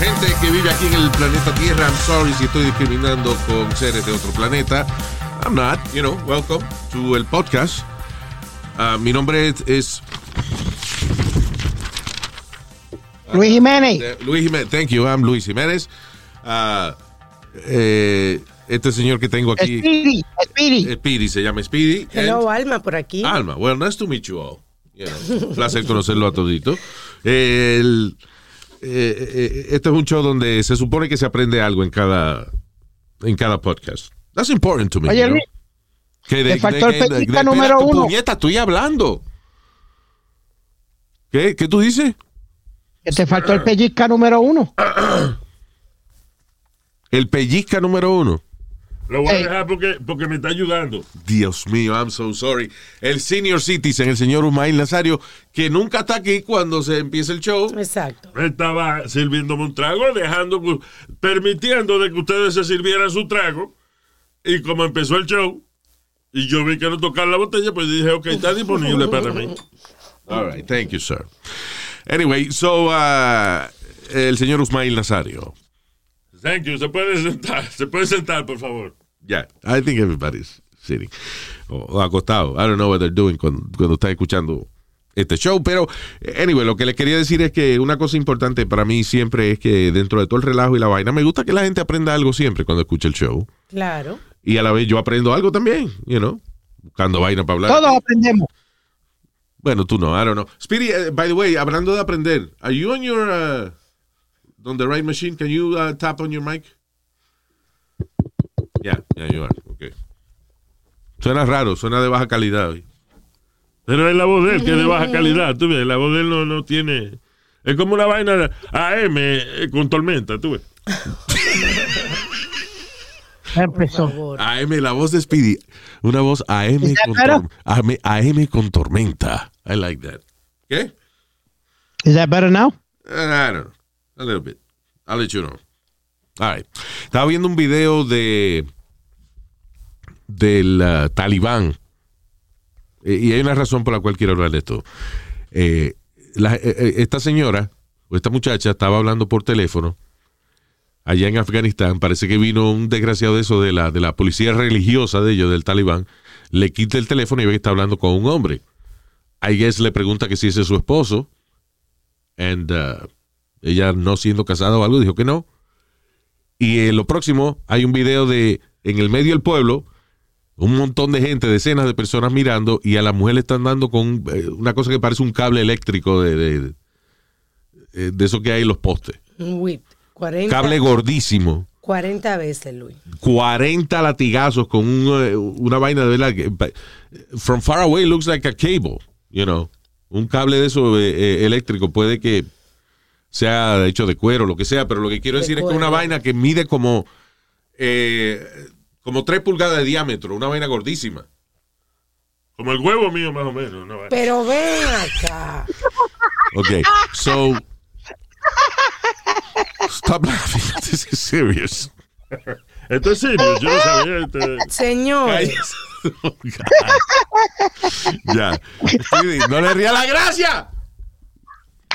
Gente que vive aquí en el planeta Tierra. I'm sorry si estoy discriminando con seres de otro planeta. I'm not, you know, welcome to el podcast. Ah, mi nombre es, es, Luis Jiménez. eh, Luis Jiménez. Thank you, I'm Luis Jiménez. Ah, eh, este señor que tengo aquí, Speedy, Speedy. Speedy, se llama Speedy. Hello, And- Alma, por aquí. Alma, well, nice to meet you all. You know, placer conocerlo a todito. Eh, el- eh, eh, este es un show donde se supone que se aprende algo en cada en cada podcast. That's important to me. Oye, you know? Luis, Que faltó el pellizca espera, número tu uno. Puñeta, estoy hablando. ¿Qué? ¿Qué tú dices? que te faltó el pellizca número uno. El pellizca número uno. Lo voy a dejar porque, porque me está ayudando. Dios mío, I'm so sorry. El senior citizen, el señor Umail Nazario, que nunca está aquí cuando se empieza el show. Exacto. Estaba sirviéndome un trago, dejando, permitiendo de que ustedes se sirvieran su trago. Y como empezó el show, y yo vi que no tocaron la botella, pues dije, ok, está disponible para mí. All right, thank you, sir. Anyway, so, uh, el señor Usmail Nazario. Thank you. Se puede sentar, se puede sentar, por favor. Yeah, I think everybody's sitting. O, o acostado. I don't know what they're doing cuando, cuando está escuchando este show. Pero, anyway, lo que les quería decir es que una cosa importante para mí siempre es que dentro de todo el relajo y la vaina, me gusta que la gente aprenda algo siempre cuando escucha el show. Claro. Y a la vez yo aprendo algo también, you know, buscando vaina para hablar. Todos aprendemos. Bueno, tú no, I don't know. Speedy, eh, by the way, hablando de aprender, are you on your, uh, on the right machine? Can you uh, tap on your mic? Yeah, yeah, you are. Okay. Suena raro, suena de baja calidad. hoy. Pero es la voz de él que es de baja calidad. Tú ves, la voz de él no, no tiene. Es como una vaina AM eh, con tormenta, tú ves. Ya Empezó. AM, la voz de Speedy. Una voz AM ¿Es con, better? tor- AM, AM con tormenta. I like that. ¿Qué? Is that better now? Uh, I don't know. A little bit. I'll let you know. Estaba viendo un video de del uh, talibán. Eh, y hay una razón por la cual quiero hablar de esto. Eh, eh, eh, esta señora, o esta muchacha, estaba hablando por teléfono allá en Afganistán. Parece que vino un desgraciado de eso de la, de la policía religiosa de ellos, del talibán. Le quita el teléfono y ve que está hablando con un hombre. I guess le pregunta que si ese es su esposo. And, uh, ella no siendo casada o algo, dijo que no. Y en lo próximo, hay un video de en el medio del pueblo, un montón de gente, decenas de personas mirando, y a la mujer le están dando con eh, una cosa que parece un cable eléctrico de, de, de- de eso que hay en los postes. Un whip. 40, Cable gordísimo. 40 veces, Luis. 40 latigazos con un, eh, una vaina de verdad. que, From far away looks like a cable, you know. Un cable de eso eh, eh, eléctrico puede que sea hecho de cuero, lo que sea, pero lo que quiero De decir es que una vaina que mide como eh, como 3 pulgadas de diámetro, una vaina gordísima. Como el huevo mío, más o menos. ¿no? Pero ven acá. Ok, so stop laughing. This is serious. Esto es serio, yo no sabía. este- Señor. Oh, ya. No le ría la gracia.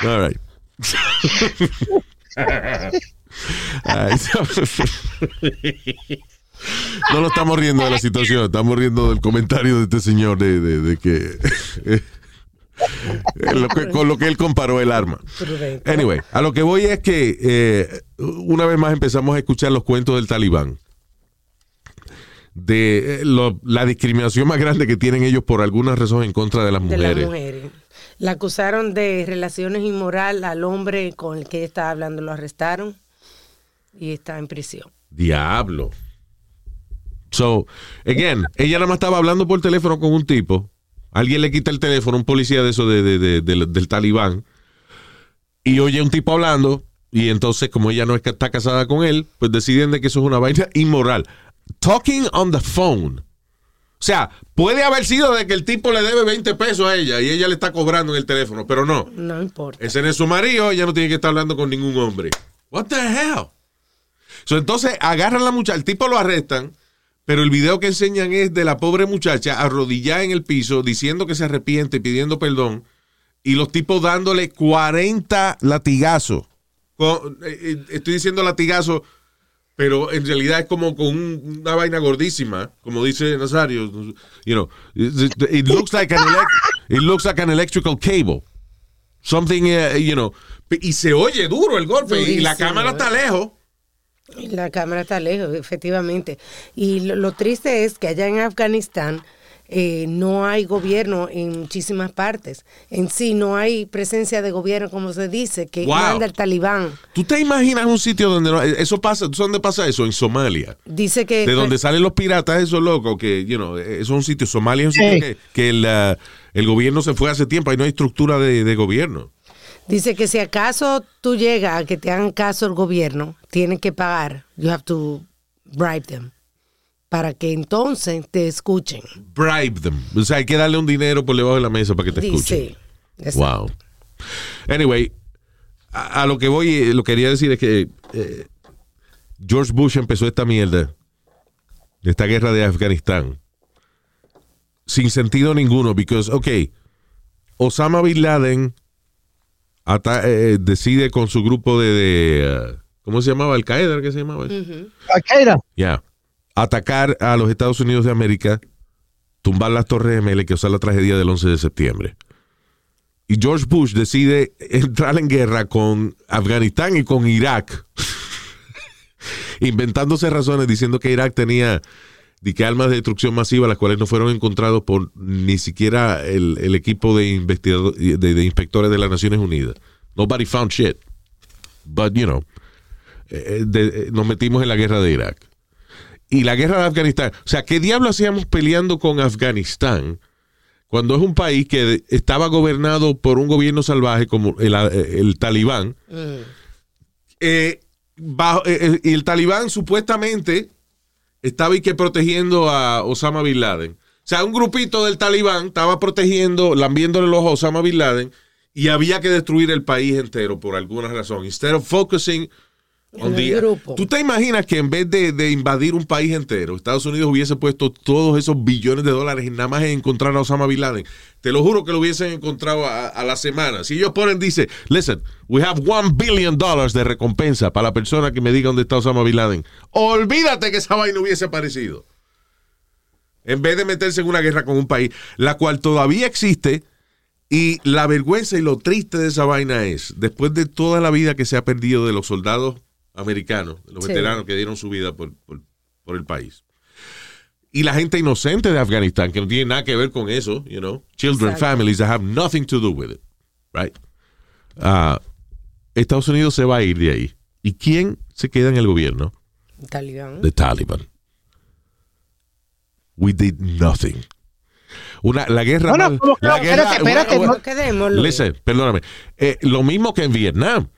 All right. Ay, no nos estamos riendo de la situación, estamos riendo del comentario de este señor de, de- de que, eh, lo que- con lo que él comparó el arma. Anyway, a lo que voy es que eh, una vez más empezamos a escuchar los cuentos del talibán. De eh, lo- la discriminación más grande que tienen ellos por alguna razón en contra de las de mujeres. las mujeres. La acusaron de relaciones inmoral al hombre con el que ella estaba hablando, lo arrestaron y está en prisión. Diablo. So, again, ella nada más estaba hablando por teléfono con un tipo. Alguien le quita el teléfono, un policía de eso de, de- de- del- talibán. Y oye un tipo hablando Y entonces, como ella no es- está casada con él, pues deciden de que eso es una vaina inmoral. Talking on the phone. O sea, puede haber sido de que el tipo le debe 20 pesos a ella y ella le está cobrando en el teléfono, pero no. No importa. Ese no es su marido, ella no tiene que estar hablando con ningún hombre. What the hell? So, entonces agarran a la muchacha, el tipo lo arrestan, pero el video que enseñan es de la pobre muchacha arrodillada en el piso, diciendo que se arrepiente, pidiendo perdón, y los tipos dándole 40 latigazos. Con- eh, eh, estoy diciendo latigazos, pero en realidad es como con un- una vaina gordísima, como dice Nazario. You know, it, looks like an it looks like an electrical cable. Something, eh, you know, y se oye duro el golpe y la cámara está lejos. La cámara está lejos, efectivamente. Y lo, lo triste es que allá en Afganistán eh, no hay gobierno en muchísimas partes. En sí no hay presencia de gobierno, como se dice, que Wow. manda el talibán. ¿Tú te imaginas un sitio donde no, eso pasa? ¿Tú sabes dónde pasa eso? En Somalia. Dice que... De donde salen los piratas, esos locos, que, you know, eso es un sitio, Somalia es un sitio Sí. que, que el, ah, el gobierno se fue hace tiempo, ahí no hay estructura de, de gobierno. Dice que si acaso tú llegas a que te hagan caso el gobierno, tienen que pagar. You have to bribe them. Para que entonces te escuchen. Bribe them. O sea, hay que darle un dinero por debajo de la mesa para que te escuchen. Exacto. Wow. Anyway, a, a lo que voy, eh, lo que quería decir es que eh, George Bush empezó esta mierda, esta guerra de Afganistán, sin sentido ninguno, because, ok, Osama Bin Laden ata- eh, decide con su grupo de, de, eh, ¿cómo se llamaba? Al-Qaeda, ¿qué se llamaba? Al-Qaeda. Ya. Atacar a los Estados Unidos de América, tumbar las torres gemelas y causar la tragedia del 11 de septiembre. Y George Bush decide entrar en guerra con Afganistán y con Irak, inventándose razones diciendo que Irak tenía que armas de destrucción masiva, las cuales no fueron encontrados por ni siquiera el, el equipo de, de, inspectores de las Naciones Unidas. Nobody found shit. But, you know, eh, de- eh, nos metimos en la guerra de Irak y la guerra de Afganistán. O sea, ¿qué diablo hacíamos peleando con Afganistán cuando es un país que estaba gobernado por un gobierno salvaje como el, el talibán? Eh, bajo- eh, eh, y el talibán supuestamente estaba y que protegiendo a Osama Bin Laden. O sea, un grupito del talibán estaba protegiendo, lambiéndole los ojos a Osama Bin Laden y había que destruir el país entero por alguna razón. Instead of focusing grupo. ¿Tú te imaginas que en vez de, de invadir un país entero, Estados Unidos hubiese puesto todos esos billones de dólares nada más en encontrar a Osama Bin Laden? Te lo juro que lo hubiesen encontrado a, a la semana. Si ellos ponen, dice, listen, we have one billion dollars de recompensa para la persona que me diga dónde está Osama Bin Laden. Olvídate que esa vaina hubiese aparecido. En vez de meterse en una guerra con un país, la cual todavía existe. Y la vergüenza y lo triste de esa vaina es, después de toda la vida que se ha perdido de los soldados americanos, los Sí. veteranos que dieron su vida por, por- por el país. Y la gente inocente de Afganistán, que no tiene nada que ver con eso, you know, children, Exacto. families that have nothing to do with it, right? Ah, Estados Unidos se va a ir de ahí. ¿Y quién se queda en el gobierno? Talibán. The Taliban. We did nothing. Una, la guerra. Bueno, más- ¿cómo que la guerra- Espérate, espérate, bueno, No quedémoslo. Listen, perdóname. Eh, lo mismo que en Vietnam.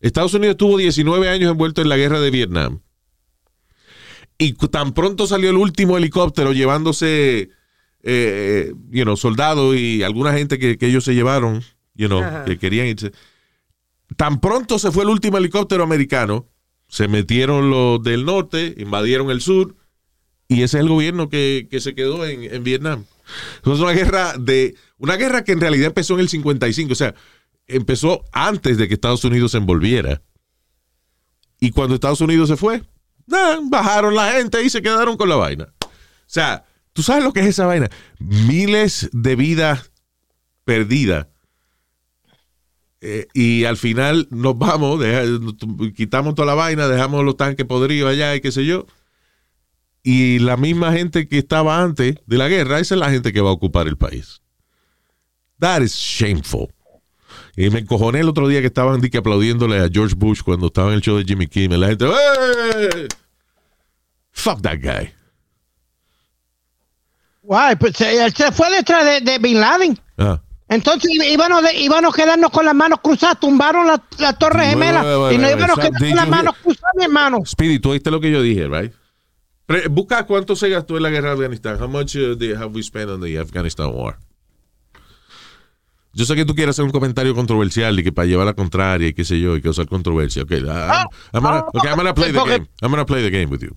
Estados Unidos estuvo 19 años envuelto en la guerra de Vietnam. Y tan pronto salió el último helicóptero llevándose eh, you know, soldados y alguna gente que, que ellos se llevaron, you know, Ajá. que querían irse. Tan pronto se fue el último helicóptero americano, se metieron los del norte, invadieron el sur, y ese es el gobierno que, que se quedó en, en Vietnam. Es una guerra de una guerra que en realidad empezó en el 55, o sea, empezó antes de que Estados Unidos se envolviera. Y cuando Estados Unidos se fue, bajaron la gente y se quedaron con la vaina. O sea, ¿tú sabes lo que es esa vaina? Miles de vidas perdidas. Eh, y al final nos vamos, quitamos toda la vaina, dejamos los tanques podridos allá y qué sé yo. Y la misma gente que estaba antes de la guerra, esa es la gente que va a ocupar el país. That is shameful. Y me encojoné el otro día que estaban que aplaudiéndole a George Bush cuando estaba en el show de Jimmy Kimmel. La gente, ¡eh! Fuck that guy. Guay, pues eh, él se fue detrás de, de Bin Laden. Ah, Entonces íbamos, de- íbamos a quedarnos con las manos cruzadas, tumbaron la, la torre gemela wait, wait, y nos íbamos a quedar con las manos cruzadas, mi hermano. Speedy, tú oíste lo que yo dije, right? Pre- busca cuánto se gastó en la guerra de Afganistán. How much uh, have we spent on the Afghanistan war? Yo sé que tú quieres hacer un comentario controversial y que para llevar la contraria y qué sé yo y causar controversia. Okay, I'm, I'm gonna, okay, I'm gonna play the game. I'm gonna play the game with you.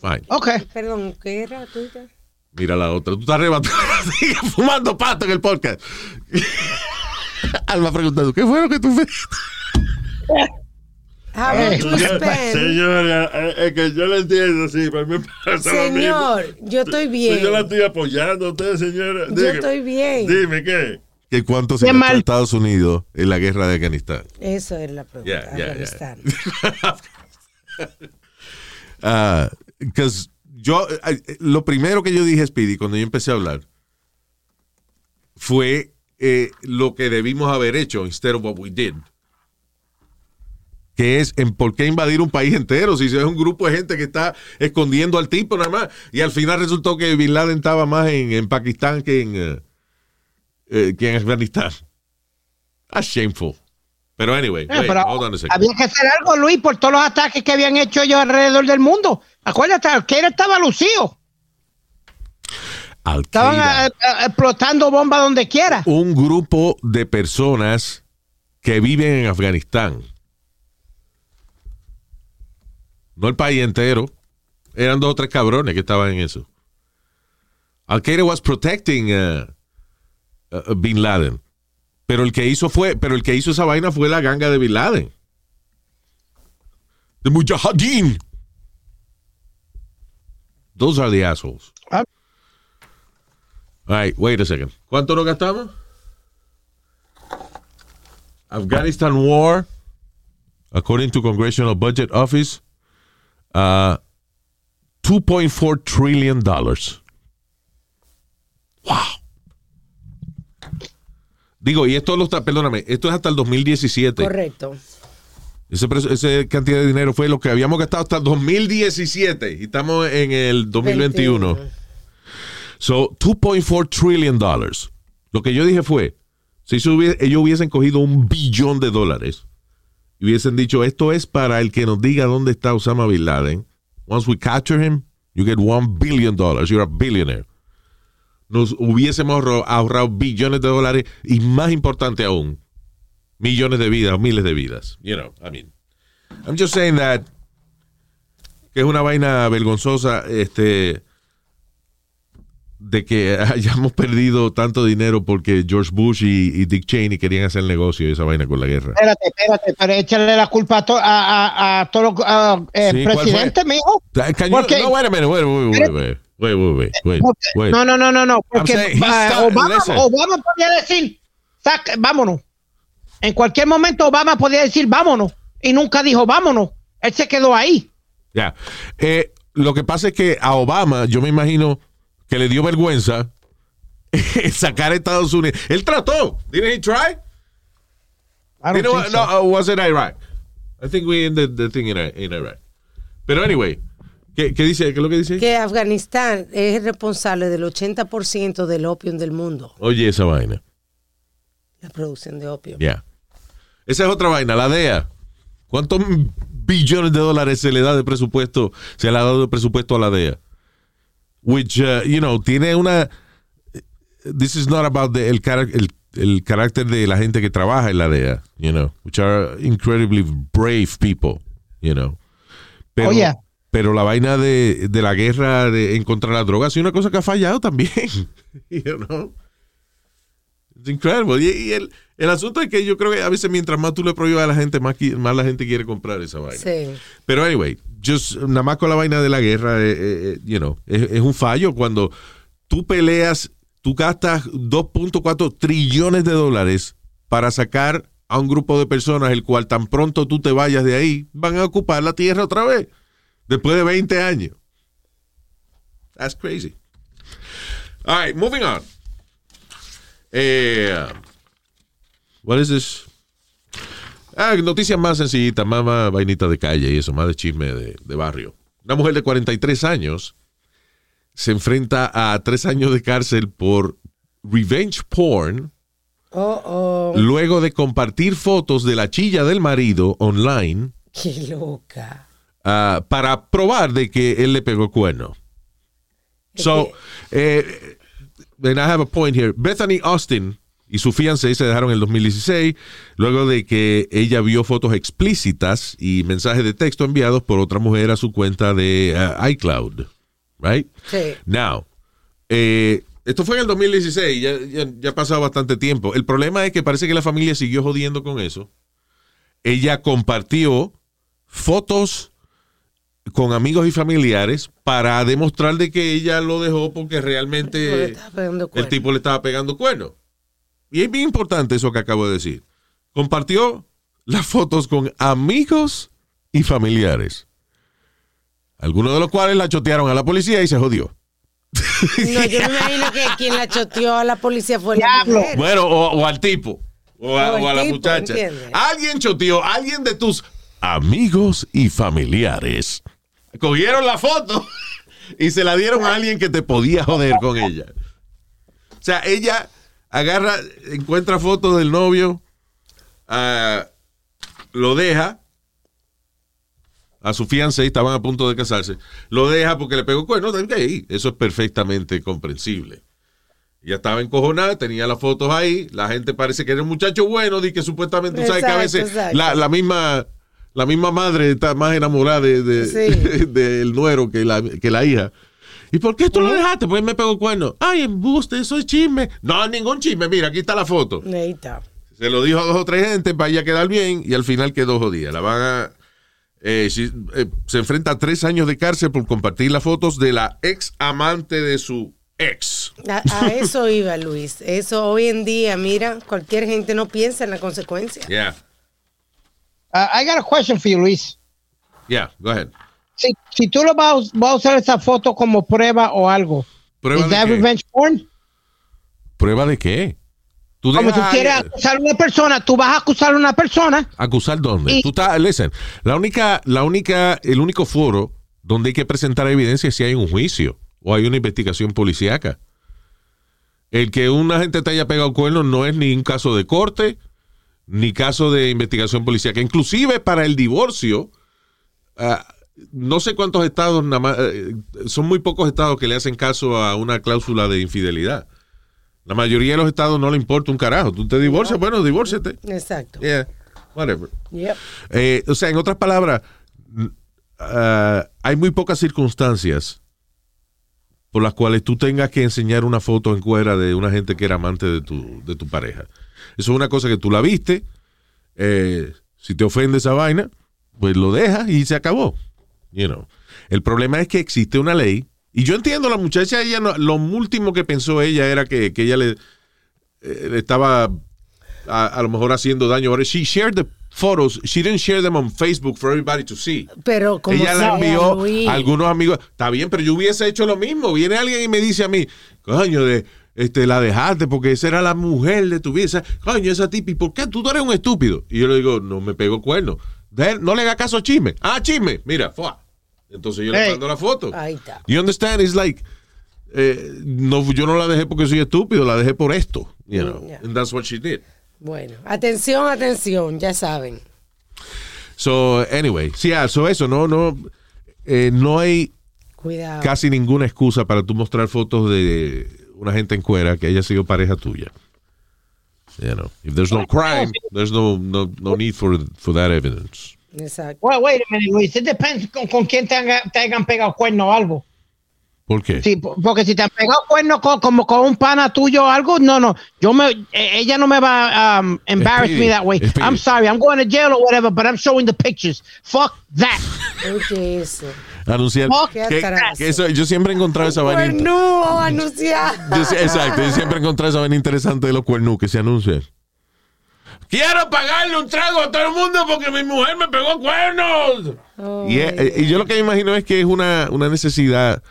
Fine. Ok. Perdón, ¿qué era tuya? Mira la otra. Tú estás arrebatado. Sigue fumando pato en el podcast. Alma preguntando, ¿qué fue lo que tú much Eh. Señora, eh, es que yo la entiendo, sí, pero me pasa lo mismo. Señor, yo estoy bien. Yo la estoy apoyando a usted, señora. Yo estoy bien. Dime, ¿qué? ¿Que cuánto se gastó. Estados Unidos en la guerra de Afganistán? Eso es la pregunta. Yeah, yeah, yeah. Afganistán. Ah, 'cause yo, lo primero que yo dije, Speedy, cuando yo empecé a hablar, fue eh, lo que debimos haber hecho instead of what we did. Que es en por qué invadir un país entero si es un grupo de gente que está escondiendo al tipo nada más. Y al final resultó que Bin Laden estaba más en, en Pakistán que en, eh, eh, que en Afganistán. That's shameful. Pero anyway, Eh, wait, pero hold on a second. había que hacer algo, Luis, por todos los ataques que habían hecho ellos alrededor del mundo. Acuérdate, Al-Qaeda estaba lucido. Estaban Al-Qaeda. eh, eh, explotando bombas donde quiera. un grupo de personas que viven en Afganistán. No el país entero. Eran dos o tres cabrones que estaban en eso. Al-Qaeda was protecting uh, uh, Bin Laden. Pero el que hizo fue, pero el que hizo esa vaina fue la ganga de Bin Laden. The Mujahideen. Those are the assholes. Ah. All right, wait a second. ¿Cuánto nos gastamos? Afghanistan war, according to Congressional Budget Office, uh, 2.4 trillion dollars. Wow. Digo, y esto lo está, perdóname, esto es hasta el 2017. Correcto. Ese, cantidad de dinero fue lo que habíamos gastado hasta el 2017 y estamos en el 2021. 21. So, 2.4 trillion dollars. Lo que yo dije fue, si eso hubie- ellos hubiesen cogido un billón de dólares y hubiesen dicho, esto es para el que nos diga dónde está Osama Bin Laden. Once we capture him, you get one billion dollars. You're a billionaire. Nos hubiésemos ahorrado billones de dólares y más importante aún, millones de vidas, miles de vidas. You know, I mean, I'm just saying that que es una vaina vergonzosa, este, de que hayamos perdido tanto dinero porque George Bush y, y Dick Cheney querían hacer negocio y esa vaina con la guerra. Espérate, espérate, pero échale la culpa a, to- a, a, a todos los eh, Sí, presidentes, mijo. Porque- no, wait a minute, wait, wait, wait, wait, wait, wait, wait. No, no, no, no, no. Porque saying, start- Obama. Obama podía decir, "Saca- vámonos. En cualquier momento Obama podía decir, vámonos. Y nunca dijo, vámonos. Él se quedó ahí. Ya. Eh, lo que pasa es que a Obama, yo me imagino que le dio vergüenza sacar a Estados Unidos. Él trató. Didn't he try? I don't You know so. No, uh, was it Iraq? I think we ended the thing in, in Iraq. Pero anyway, ¿qué, qué dice? ¿Qué es lo que dice? Que Afganistán es responsable del 80% del opio del mundo, Oye, esa vaina. la producción de opio. Ya. Esa es otra vaina, la DEA. ¿Cuántos billones de dólares se le da de presupuesto? Se le ha dado de presupuesto a la DEA. Which, uh, you know, tiene una. This is not about the, el, el, el carácter de la gente que trabaja en la DEA, you know, which are incredibly brave people, you know. Pero, Oh, yeah. Pero la vaina de, de la guerra de, en contra de las drogas es una cosa que ha fallado también, you know. Es increíble. Y, y el, el asunto es que yo creo que a veces mientras más tú le prohíbas a la gente, más, más la gente quiere comprar esa vaina. Sí. Pero anyway, just, nada más con la vaina de la guerra, eh, eh, eh, you know, es, es un fallo cuando tú peleas, tú gastas 2.4 trillones de dólares para sacar a un grupo de personas, el cual tan pronto tú te vayas de ahí, van a ocupar la tierra otra vez, después de 20 años. That's crazy. All right, moving on. Eh, what is this? Ah, noticias más sencillitas, más, más vainitas de calle y eso, más de chisme de, de barrio. Una mujer de 43 años se enfrenta a tres años de cárcel por revenge porn Oh, oh. luego de compartir fotos de la chilla del marido online Qué loca. Ah, para probar de que él le pegó cuerno. So, eh, and I have a point here. Bethany Austin y su fiancé se dejaron en el 2016 luego de que ella vio fotos explícitas y mensajes de texto enviados por otra mujer a su cuenta de ah, iCloud. Right? Sí. Now, eh, esto fue en el 2016, ya, ya, ya ha pasado bastante tiempo. El problema es que parece que la familia siguió jodiendo con eso. Ella compartió fotos con amigos y familiares para demostrar de que ella lo dejó porque realmente el tipo le estaba pegando cuerno. Y es bien importante eso que acabo de decir. Compartió las fotos con amigos y familiares. Algunos de los cuales la chotearon a la policía y se jodió. No, yo me imagino que quien la choteó a la policía fue mujer. Bueno, o, o al tipo. O a, O al o a la tipo, muchacha. ¿entiendes? Alguien choteó, alguien de tus amigos y familiares. Cogieron la foto y se la dieron a alguien que te podía joder con ella. O sea, ella agarra, encuentra fotos del novio, ah, lo deja a su fiancé, estaban a punto de casarse, lo deja porque le pegó cuerno, ok, eso es perfectamente comprensible. Ya estaba encojonada, tenía las fotos ahí, la gente parece que era un muchacho bueno, di que supuestamente, tú sabes que a veces la misma la misma madre está más enamorada de, de- Sí. del nuero que la, que la hija. ¿Y por qué tú lo dejaste? Pues me pegó cuerno. Ay, embuste, eso es chisme. No, ningún chisme. Mira, aquí está la foto. Ahí está. Se lo dijo a dos o tres gente para ella quedar bien y al final quedó jodida. La van a. eh, eh, se enfrenta a tres años de cárcel por compartir las fotos de la ex amante de su ex. A, a eso iba Luis. Eso hoy en día, mira, cualquier gente no piensa en la consecuencia. Yeah, Uh, I got a question for you, Luis. yeah, go ahead. Si, si tú lo vas, a us- vas a usar esa foto como prueba o algo, ¿Prueba ¿is de that qué? revenge porn? ¿Prueba de qué? Tú Como tú quieres alguien- acusar a una persona, tú vas a acusar a una persona. ¿Acusar dónde? Y- Tú estás, listen, la única, la única, el único foro donde hay que presentar evidencia es si hay un juicio o hay una investigación policíaca. El que un agente te haya pegado cuernos no es ni un caso de corte, ni caso de investigación policíaca. Inclusive para el divorcio, ah, no sé cuántos estados, nada más, eh, son muy pocos estados que le hacen caso a una cláusula de infidelidad. La mayoría de los estados no le importa un carajo. Tú te divorcias, bueno, divórciate. Exacto. Yeah, whatever. Yep. Eh, o sea, en otras palabras, ah, hay muy pocas circunstancias por las cuales tú tengas que enseñar una foto en cuera de una gente que era amante de tu, de tu pareja. Eso es una cosa que tú la viste. eh, si te ofende esa vaina, pues lo dejas y se acabó. You know. El problema es que existe una ley. Y yo entiendo, la muchacha, ella no- lo último que pensó ella era que, que ella le, eh, le estaba a, a lo mejor haciendo daño. She shared the photos. She didn't share them on Facebook for everybody to see. Pero como Ella la envió a algunos amigos. Está bien, pero yo hubiese hecho lo mismo. Viene alguien y me dice a mí, coño, de, este, la dejaste porque esa era la mujer de tu vida. Esa- Coño, esa tipa, ¿y por qué tú, tú eres un estúpido? Y yo le digo, no me pegó cuerno. De- no le haga caso a chisme. Ah, chisme. Mira, fue. Entonces yo le mando la foto. Ahí está. You understand? It's like, eh, no, yo no la dejé porque soy estúpido, la dejé por esto. You know, Yeah. and that's what she did. Bueno, atención, atención, ya saben. So, anyway, sí, ah, so eso, no, no, eh, no hay Cuidado. casi ninguna excusa para tú mostrar fotos de una gente en cuera que haya sido pareja tuya. You know, if there's no crime, there's no, no, no need for, for that evidence. Exacto. Well, wait a minute, Luis. It depends con, con quién te, haga- te hayan pegado cuerno o algo. ¿Por qué? Sí, po- porque si te han pegado cuerno co- como con un pana tuyo o algo, no, no. Yo me, eh, ella no me va a um, embarrass Speedy, me that way. I'm sorry, I'm going to jail or whatever, but I'm showing the pictures. Fuck that. Oye, eso. Anunciar. Oh, qué que- eso, yo siempre he encontrado esa vaina. Pues no, anunciar. Yo exacto, yo siempre he encontrado esa vaina interesante de los cuernú que se anuncian. Quiero pagarle un trago a todo el mundo porque mi mujer me pegó cuernos. Y, es- y yo lo que me imagino es que es una, una necesidad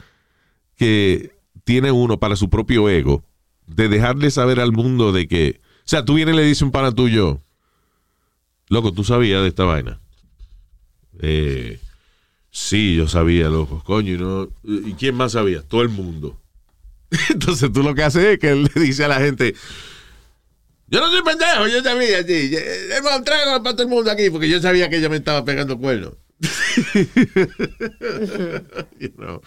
que tiene uno para su propio ego de dejarle saber al mundo de que, o sea, tú vienes y le dices a un pana tuyo, loco, tú sabías de esta vaina. Eh, sí, yo sabía, loco, coño, y no, ¿y quién más sabía? Todo el mundo. Entonces tú lo que haces es que él le dice a la gente, Yo no soy pendejo, yo sabía, sí. Hemos trago para todo el mundo aquí porque yo sabía que ella me estaba pegando cuernos. you know.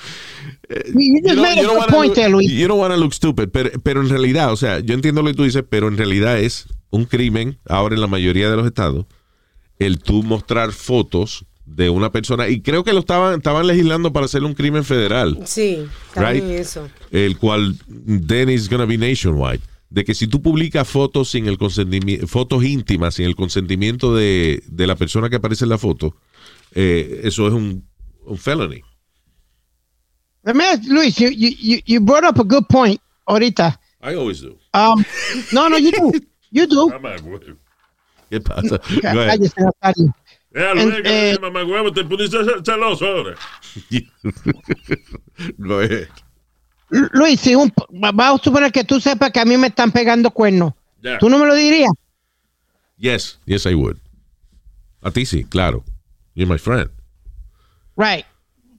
Eh, You point look, there, Luis. don't wanna look stupid, pero, pero en realidad, o sea, yo entiendo lo que tú dices, pero en realidad es un crimen, ahora en la mayoría de los estados, el tú mostrar fotos de una persona, y creo que lo estaban, estaban legislando para hacer un crimen federal Sí, también Right. eso. el cual then is gonna be nationwide. De que si tú publicas fotos sin el consentimiento, fotos íntimas sin el consentimiento de, de la persona que aparece en la foto, eh, eso es un, un felony. Let me ask, Luis, you, you, you- you brought up a good point ahorita. I always do. Um, no, no, you do. You do. ¿Qué pasa? Nazario. Eh, eh, mamá huevo, te pusiste ce- celoso ahora. Ahead. Lu- Luis, si un, vamos a suponer que tú sepas que a mí me están pegando cuernos. Ya. ¿Tú no me lo dirías? Yes, yes I would. A ti sí, claro. You're my friend. Right.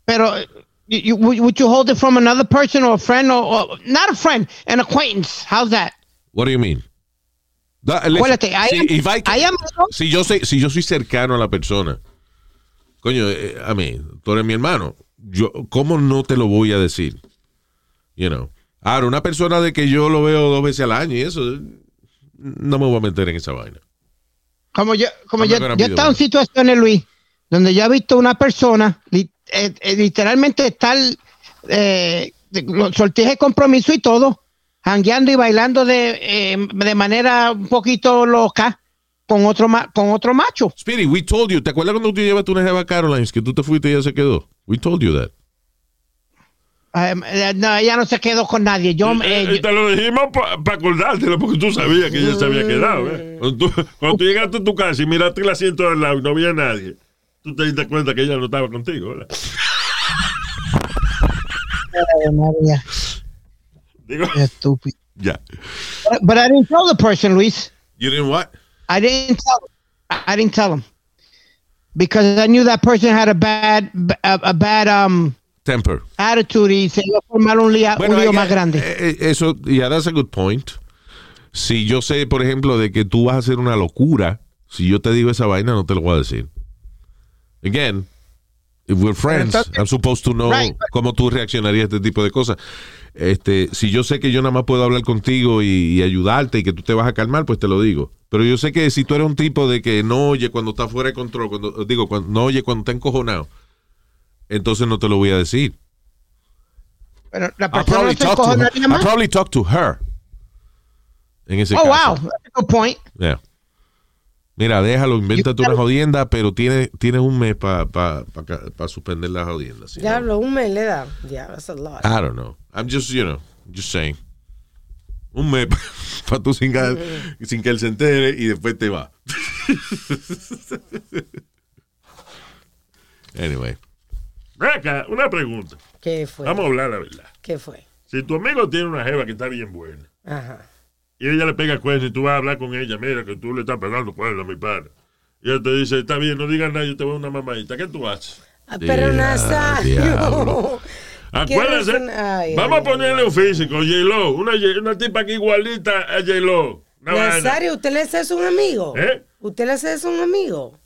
Pero, you, you- would would you hold it from another person or a friend or, or- not a friend, an acquaintance? How's that? What do you mean? Da- Acuérdate, si, am- I- am- si yo soy, si yo soy cercano a la persona, coño, eh, a mí, tú eres mi hermano, yo, ¿cómo no te lo voy a decir? You know. Ahora, una persona de que yo lo veo dos veces al año y eso, no me voy a meter en esa vaina. Como yo, como yo, yo he estado en one. situaciones, Luis, donde yo he visto una persona li- eh, eh, literalmente estar eh, de compromiso y todo, jangueando y bailando de, eh, de manera un poquito loca con otro ma- con otro macho. Speedy, we told you. ¿Te acuerdas cuando tú llevaste una jeva a Carolines que tú te fuiste y ella se quedó? We told you that. Eh, eh, no, ella no se quedó con nadie. Yo, eh, Eh, yo- te lo dijimos para acordártelo, porque tú sabías que ella se había quedado. ¿eh? Cuando, tú, cuando tú llegaste a tu casa y miraste el asiento del lado y no había nadie, tú te diste cuenta que ella no estaba contigo. ¿verdad? Ay, María, Digo, qué estúpido. Ya. But, but I didn't tell the person, Luis. You didn't what? I didn't tell. I I didn't tell him because I knew that person had a bad, a, a bad um Temper. attitude y se iba a formar un lío, más grande. eh, eh, Eso, yeah, that's a good point. Si yo sé, por ejemplo, de que tú vas a hacer una locura, si yo te digo esa vaina, no te lo voy a decir. Again, if we're friends, I'm supposed to know Right. cómo tú reaccionarías a este tipo de cosas. Este, si yo sé que yo nada más puedo hablar contigo y, y ayudarte y que tú te vas a calmar, pues te lo digo. Pero yo sé que si tú eres un tipo de que no oye cuando está fuera de control, cuando digo, cuando, no oye cuando está encojonado, entonces no te lo voy a decir. Pero la I'll persona no se I'll más. probably talk to her. En ese Oh, caso. wow. That's a good point. Yeah. Mira, déjalo, invéntate una jodienda, pero tienes tienes un mes para pa, pa, suspender la jodienda. si no- Diablo, un mes le da. Yeah, that's a lot. I don't know. I'm just, you know, just saying. Un mes para tú sin, que- sin que él se entere y después te va. anyway. acá, una pregunta. ¿Qué fue? Vamos a hablar la verdad. ¿Qué fue? Si tu amigo tiene una jeva que está bien buena Ajá. Y ella le pega cuernos y tú vas a hablar con ella, mira que tú le estás pegando cuernos a mi padre. Y él te dice, está bien, no digas nada, yo te voy a una mamadita. ¿Qué tú haces? Ah, Pero Nazario. diablo. Acuérdense, vamos ay, a ponerle un físico, J-Lo, una, una tipa que igualita a J-Lo. Nazario, ¿usted le hace eso a un amigo? ¿Eh? ¿Usted le hace eso a un amigo?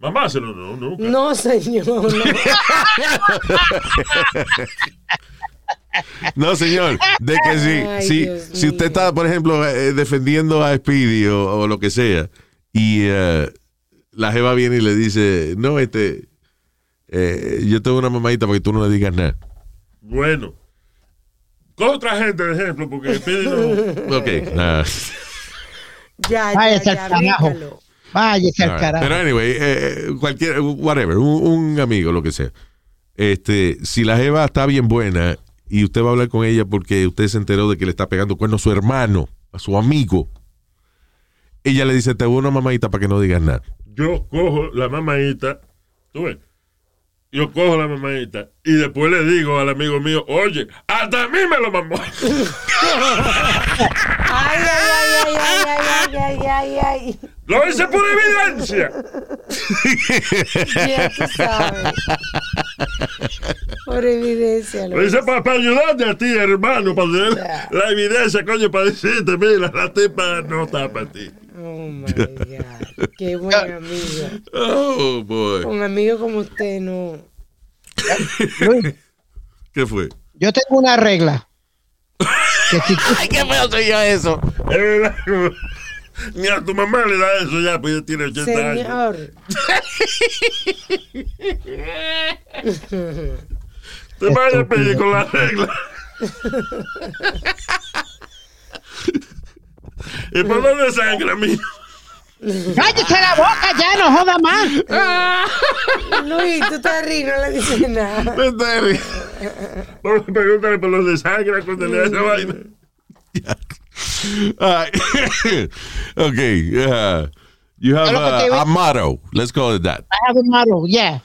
Mamá, se lo no, nunca. No, señor. No. No, señor. De que si, Ay, si, usted está, por ejemplo, eh, defendiendo a Speedy o, o lo que sea, y eh, la jeva viene y le dice, no, este, eh, yo tengo una mamadita para que tú no le digas nada. Bueno. Con otra gente, de ejemplo, porque Speedy no... Ok, nada. Ya, Váyase ya, al ya, carajo. Váyase al carajo. Pero anyway, eh, cualquier, whatever, un, un amigo, lo que sea. Este, si la jeva está bien buena y usted va a hablar con ella porque usted se enteró de que le está pegando cuerno a su hermano, a su amigo, ella le dice, te voy a una mamadita para que no digas nada. Yo cojo la mamadita, tú ves, yo cojo la mamadita y después le digo al amigo mío, oye, hasta a mí me lo mamó. Ay, ay, ay, ay, ay, ay, ay, ay, ay. Lo hice por evidencia. Ya tú sabes. Por evidencia. Lo Luis. hice para, ayudarte a ti, hermano, para tener la evidencia, coño, para decirte, mira, la tipa no está para ti. Oh my God. Qué buen amigo. Oh, boy. Un amigo como usted no. ¿Qué fue? yo tengo una regla. Que si tú- Ay, qué feo soy yo eso. Ni a tu mamá le da eso ya, pues ya tiene 80 años. Señor. Te vayas a pedir con la regla. ¿Y por dónde sangra, mío? ¡Cállese la boca ya! ¡No joda más! Luis, tú estás riendo, no le dices nada. Por- Pregúntale por dónde sangra cuando le da esa vaina. Right. okay. uh, you have a, a motto. Let's call it that. I have a model, yeah.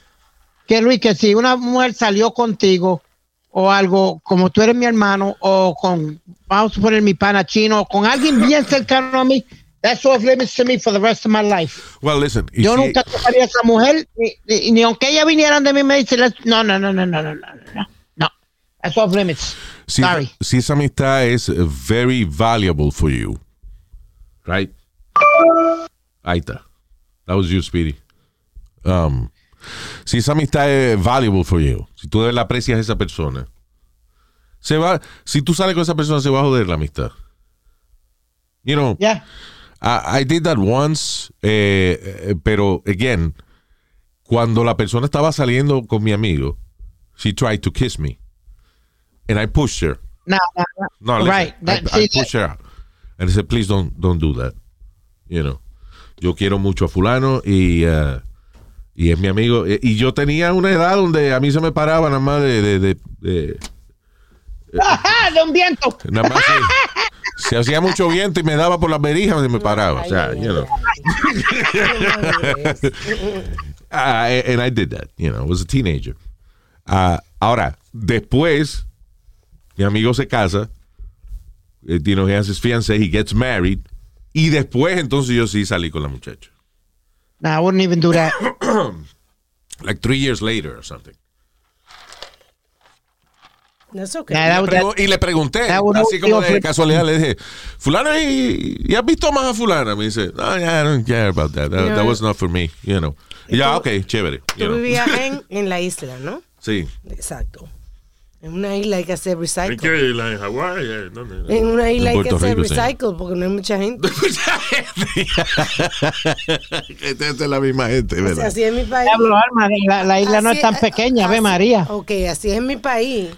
Que Luis, que si una mujer salió contigo o algo, como tú eres mi hermano, o con, vamos a poner mi pana chino, o con alguien bien cercano a mí, that's off limits to me for the rest of my life. Well, listen. Yo nunca tocaría a esa mujer, ni, aunque ella vinieran de mí me dice, no, no, no, no, no, no, no, no. That's off limits. Si, Sorry. si esa amistad es very valuable for you, right? Ahí está. That was you, Speedy. Um, si esa amistad es valuable for you, si tú de verdad aprecias a esa persona, se va, si tú sales con esa persona, se va a joder la amistad. You know, Yeah. I, I did that once, eh, eh, pero again, cuando la persona estaba saliendo con mi amigo, she tried to kiss me, and I pushed her. No, no, no. No, right. I, That- I see, pushed her out, and I said, please don't don't do that. You know, yo quiero mucho a fulano y uh, y es mi amigo Eh, y yo tenía una edad donde a mí se me paraba nada más de, de, de- de- Ajá, de un viento. nada más se, se hacía mucho viento y me daba por las berijas y me paraba, o sea, you know. Ah, and I did that, you know, I was a teenager. Ah, ahora, después, mi amigo se casa, eh, you know, he has his fiancé, he gets married, y después entonces yo sí salí con la muchacha. No, I wouldn't even do that. Like three years later or something. That's okay. Nah, that y le pregunté, así como be de casualidad, le dije, fulano, ¿y, y has visto más a fulana? Me dice, no, yeah, I don't care about that. That, No. that was not for me, you know. Ya, ok, chévere. you Tú know. vivías en, en la isla, ¿no? Sí. Exacto. En una isla hay que hacer ¿En recycle. qué isla? ¿En Hawái? En una isla En hay que hacer recycle porque no hay mucha gente. Esta es la misma gente, ¿verdad? Así es mi país. Diablo, Alma, la, la isla no Así- es tan pequeña, ve así- María. Ok, así es en mi país.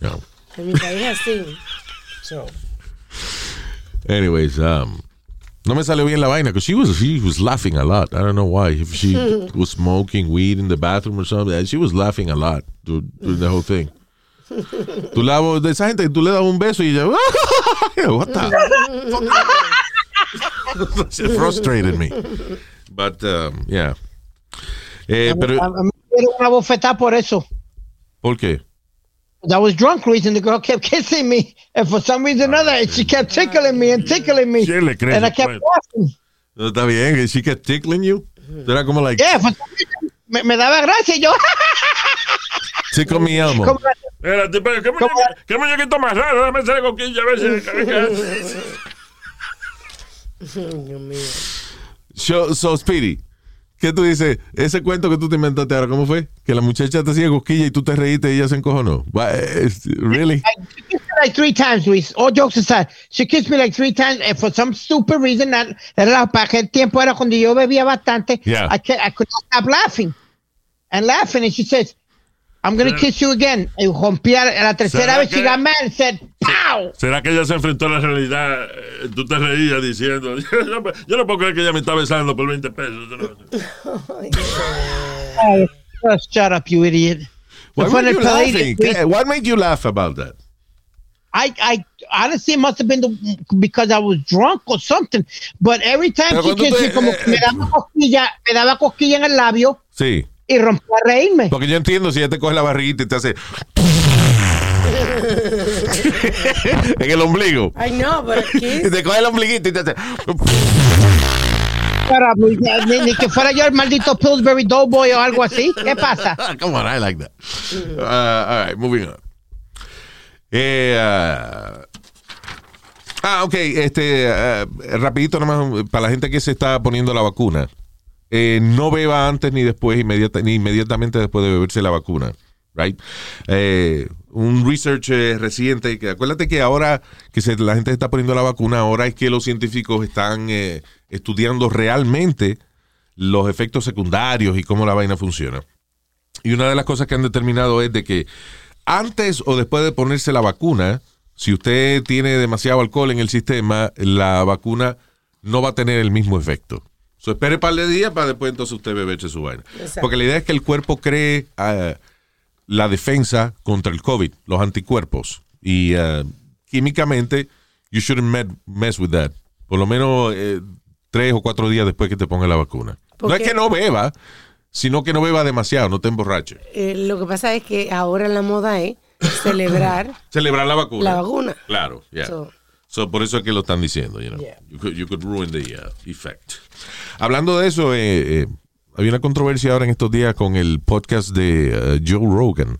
Yeah. En mi país es así. So, Anyways, um, no me salió bien la vaina because she was she was laughing a lot. I don't know why. If she was smoking weed in the bathroom or something, she was laughing a lot during, during the whole thing. Tú de esa gente, tú le das un beso y ella, what the? It frustrated me. But um, yeah. Eh, pero, A, mí me dieron una bofetada por eso. ¿por qué? I was drunk, Luis, and the girl kept kissing me. And for some reason or another, she kept tickling me and tickling me. ¿Quién le cree and I kept cuento? laughing. Está bien. She kept tickling you. Era como like, Yeah, for some reason, me, me daba gracia y yo. Elmo. como- Espérate, pero ¿qué muñequito, qué muñequito más raro? Déjame hacer coquilla a ver si... Dios mío. So, so, Speedy, ¿qué tú dices? Ese cuento que tú te inventaste ahora, ¿cómo fue? Que la muchacha te hacía cosquilla y tú te reíste y ella se encojonó. Es- Really? She kissed me like three times, Luis. All jokes aside, she kissed me like three times, and for some stupid reason, that, era para aquel tiempo era cuando yo bebía bastante. Yeah. I, I could not stop laughing and laughing, and she says, "I'm gonna kiss you again." Y rompía a la tercera ¿Será vez, she que- got mad and said, "Pow!" ¿Será que ella se enfrentó a la realidad? Eh, Tú te reías diciendo, yo no puedo creer que ella me está besando por 20 pesos. Oh, just shut up, you idiot. Why were you laughing? ¿Qué- What made you laugh about that? I, I honestly it must have been the, because I was drunk or something. But every time Pero she kissed me, como eh, que me daba cosquilla, me daba cosquilla en el labio. Sí. Y rompí a reírme. Porque yo entiendo si ella te coge la barriguita y te hace. en el ombligo. Ay, no, pero Y Kiss. te coge el ombliguito y te hace. Para, ni, ni que fuera yo el maldito Pillsbury Doughboy o algo así. ¿Qué pasa? Come on, I like that. Uh, all right, moving on. Eh, uh, ah, ok, este, uh, rapidito nomás, para la gente que se está poniendo la vacuna. Eh, no beba antes ni después, ni inmediatamente después de beberse la vacuna. Right? Eh, un research eh, reciente, que acuérdate que ahora que se- la gente está poniendo la vacuna, ahora es que los científicos están eh, estudiando realmente los efectos secundarios y cómo la vaina funciona. Y una de las cosas que han determinado es de que antes o después de ponerse la vacuna, si usted tiene demasiado alcohol en el sistema, la vacuna no va a tener el mismo efecto. So, espere un par de días para después entonces usted beberse su vaina. Exacto. Porque la idea es que el cuerpo cree ah, la defensa contra el COVID, los anticuerpos. Y ah, químicamente, you shouldn't met- mess with that. Por lo menos eh, tres o cuatro días después que te ponga la vacuna. ¿Por No es que no beba, sino que no beba demasiado, no te emborrache. Eh, lo que pasa es que ahora la moda es celebrar Celebrar la vacuna. la vacuna. Claro, yeah. So- So, por eso es que lo están diciendo, you know. Yeah. You, could, you could ruin the uh, effect. Hablando de eso, eh, eh, había una controversia ahora en estos días con el podcast de uh, Joe Rogan,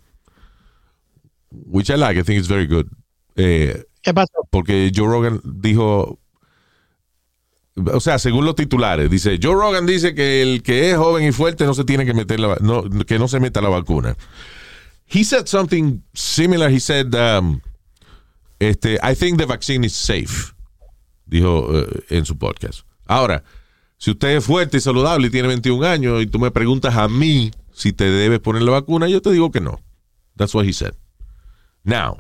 which I like, I think it's very good. Eh, ¿Qué pasó? porque Joe Rogan dijo, o sea, según los titulares, dice, Joe Rogan dice que el que es joven y fuerte no se tiene que meter la, no, que no se meta la vacuna. He said something similar. He said, um, este, I think the vaccine is safe, dijo eh, en su podcast. Ahora, si usted es fuerte y saludable y tiene 21 años y tú me preguntas a mí si te debes poner la vacuna, yo te digo que no. That's what he said. Now,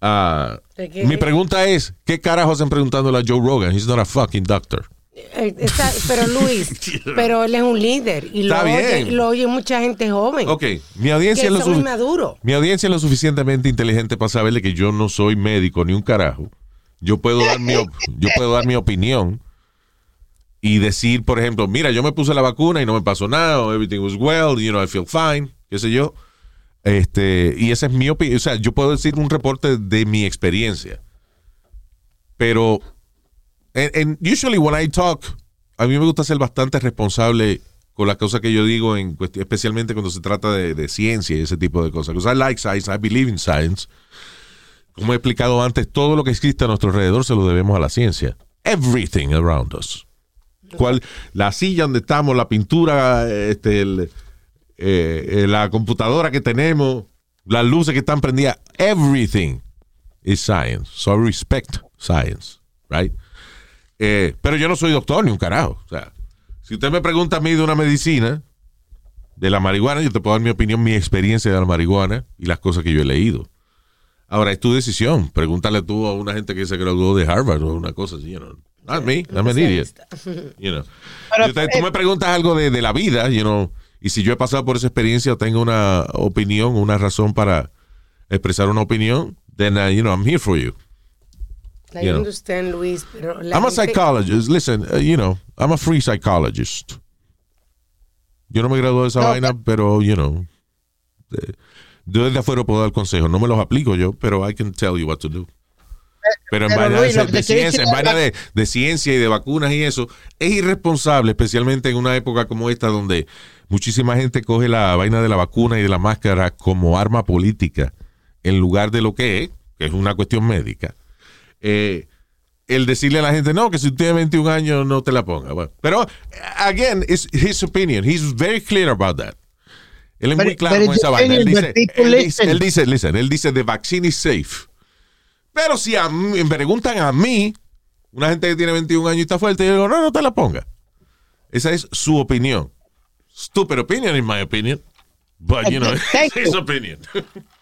ah, mi pregunta es, ¿qué carajo hacen preguntándole a Joe Rogan? He's not a fucking doctor. Eh, está- pero Luis, pero él es un líder y lo oye, lo oye mucha gente joven. Ok, mi audiencia, es lo inmaduros. mi audiencia es lo suficientemente inteligente para saberle que yo no soy médico ni un carajo. Yo puedo dar mi, yo puedo dar mi opinión y decir, por ejemplo, mira, yo me puse la vacuna y no me pasó nada, everything was well, you know, I feel fine, qué sé yo. Este, y esa es mi opinión, o sea, yo puedo decir un reporte de mi experiencia. Pero, and, usually when I talk, a mí me gusta ser bastante responsable con las cosas que yo digo, en especialmente cuando se trata de, ciencia y ese tipo de cosas. Because I like science, I believe in science. Como he explicado antes, todo lo que existe a nuestro alrededor se lo debemos a la ciencia. Everything around us. Cual, la silla donde estamos, la pintura, este, eh, eh, la computadora que tenemos, las luces que están prendidas, everything is science. So I respect science, right? Eh, pero yo no soy doctor ni un carajo. O sea, si usted me pregunta a mí de una medicina, de la marihuana, yo te puedo dar mi opinión, mi experiencia de la marihuana y las cosas que yo he leído. Ahora, es tu decisión. Pregúntale tú a una gente que se graduó de Harvard o una cosa así, you know. Not me, I'm an idiot. You know. Pero, Yo te- tú me preguntas algo de, de la vida, you know, y si yo he pasado por esa experiencia o tengo una opinión, una razón para expresar una opinión, then, uh, you know, I'm here for you. I you know. understand, Luis, pero I'm a psychologist. Listen, uh, you know, I'm a free psychologist. Yo no me gradué de esa No, vaina, pero, you know, eh, yo desde afuera puedo dar consejos. No me los aplico yo, pero I can tell you what to do. Pero en vaina, Luis, de, de ciencia, en vaina de, de ciencia y de vacunas y eso, es irresponsable, especialmente en una época como esta donde muchísima gente coge la vaina de la vacuna y de la máscara como arma política en lugar de lo que es, que es una cuestión médica. Eh, el decirle a la gente, no, que si tú tienes 21 años no te la ponga. Bueno, pero, again, it's his opinion. He's very clear about that. Él es muy claro con esa vaina. Él dice, people él dice, listen. él dice, listen, él dice, the vaccine is safe. Pero si a mí- me preguntan a mí, una gente que tiene 21 años y está fuerte, yo digo, no, no te la ponga. Esa es su opinión. Stupid opinion, in my opinion. But, you know, it's his opinion.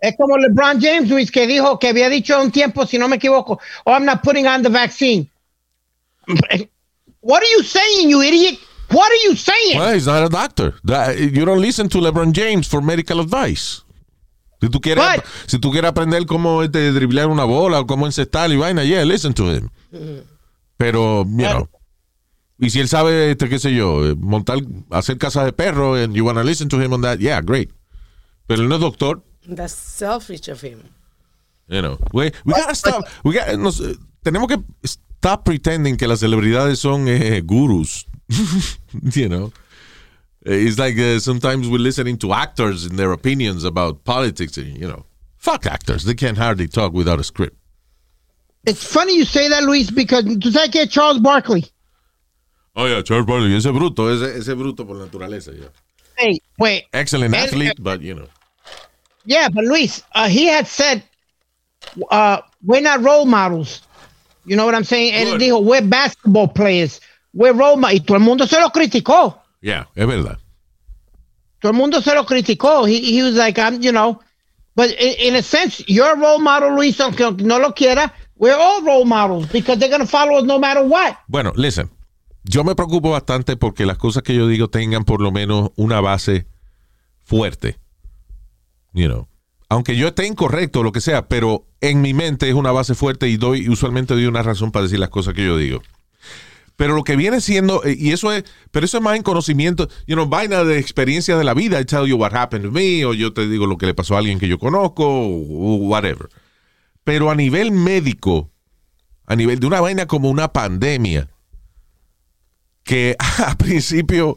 Es como LeBron James, Luis, que dijo que había dicho un tiempo, si no me equivoco, oh, I'm not putting on the vaccine. What are you saying, you idiot? What are you saying? Well, he's not a doctor. You don't listen to LeBron James for medical advice. Si tú quieres, But- si tú quieres aprender cómo este, driblar una bola o cómo encestar y vaina, yeah, listen to him. Pero, you know, Y si él sabe, este, qué sé yo, eh, montar, hacer casa de perro, and you wanna listen to him on that, yeah, great. Pero él no es doctor, That's selfish of him. you know. We, we gotta stop. We gotta- nos, tenemos que stop pretending que las celebridades son eh, gurus. you know. It's like uh, sometimes we're listening to actors and their opinions about politics, and, you know. Fuck actors. They can hardly talk without a script. It's funny you say that, Luis, because tú sabes que Charles Barkley. Oh, yeah, Charles Barkley. Ese bruto, ese, ese bruto por naturaleza, yeah. Hey, wait. Excellent Él- athlete, but, you know. Yeah, but Luis, uh, he had said, uh, we're not role models. You know what I'm saying? Él Good. dijo, we're basketball players. We're role models. Y todo el mundo se lo criticó. Yeah, es verdad. Todo el mundo se lo criticó. He, he was like, I'm, you know, but in, in a sense, you're a role model, Luis, aunque no lo quiera. We're all role models because they're going to follow us no matter what. Bueno, listen. Yo me preocupo bastante porque las cosas que yo digo tengan por lo menos una base fuerte. You know. Aunque yo esté incorrecto o lo que sea, pero en mi mente es una base fuerte y doy usualmente doy una razón para decir las cosas que yo digo. Pero lo que viene siendo, eh, y eso es, pero eso es más en conocimiento, you know, vaina de experiencia de la vida. I tell you what happened to me, o yo te digo lo que le pasó a alguien que yo conozco, o whatever. Pero a nivel médico, a nivel de una vaina como una pandemia, que a principio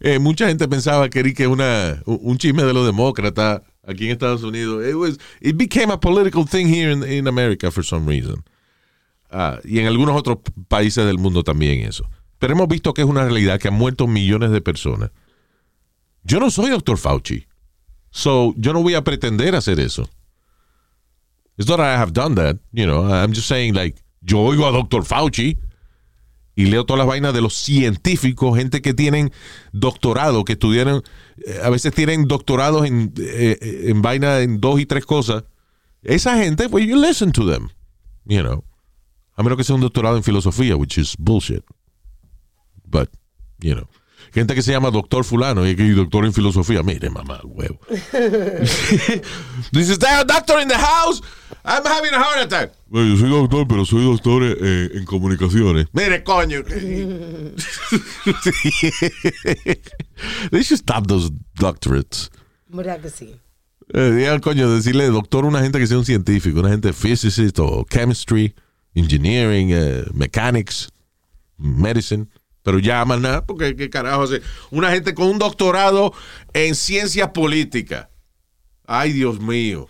eh, mucha gente pensaba que era una, un un chisme de los demócratas aquí en Estados Unidos. It, was, it became a political thing here in, in America for some reason. Ah, y en algunos otros países del mundo también eso. Pero hemos visto que es una realidad que han muerto millones de personas. Yo no soy doctor Fauci. So, yo no voy a pretender hacer eso. It's not that I have done that, you know. I'm just saying, like, yo oigo a doctor Fauci y leo todas las vainas de los científicos, gente que tienen doctorado, que estudiaron, eh, a veces tienen doctorados en, eh, eh, en vaina en dos y tres cosas. Esa gente, pues, you listen to them, you know. A menos que sea un doctorado en filosofía, which is bullshit. But, you know. Gente que se llama doctor fulano y doctor en filosofía. Mire, mamá, huevo. Dices, "There a doctor in the house? I'm having a heart attack. Bueno, yo soy doctor, pero soy doctor eh, en comunicaciones. Mire, coño. They should stop those doctorates. ¿Verdad que sí? Eh, digan, coño, decirle doctor a una gente que sea un científico, una gente physicist o chemistry, engineering, eh, mechanics, medicine. Pero más nada, porque qué carajo hace. Una gente con un doctorado en ciencia política. Ay, Dios mío.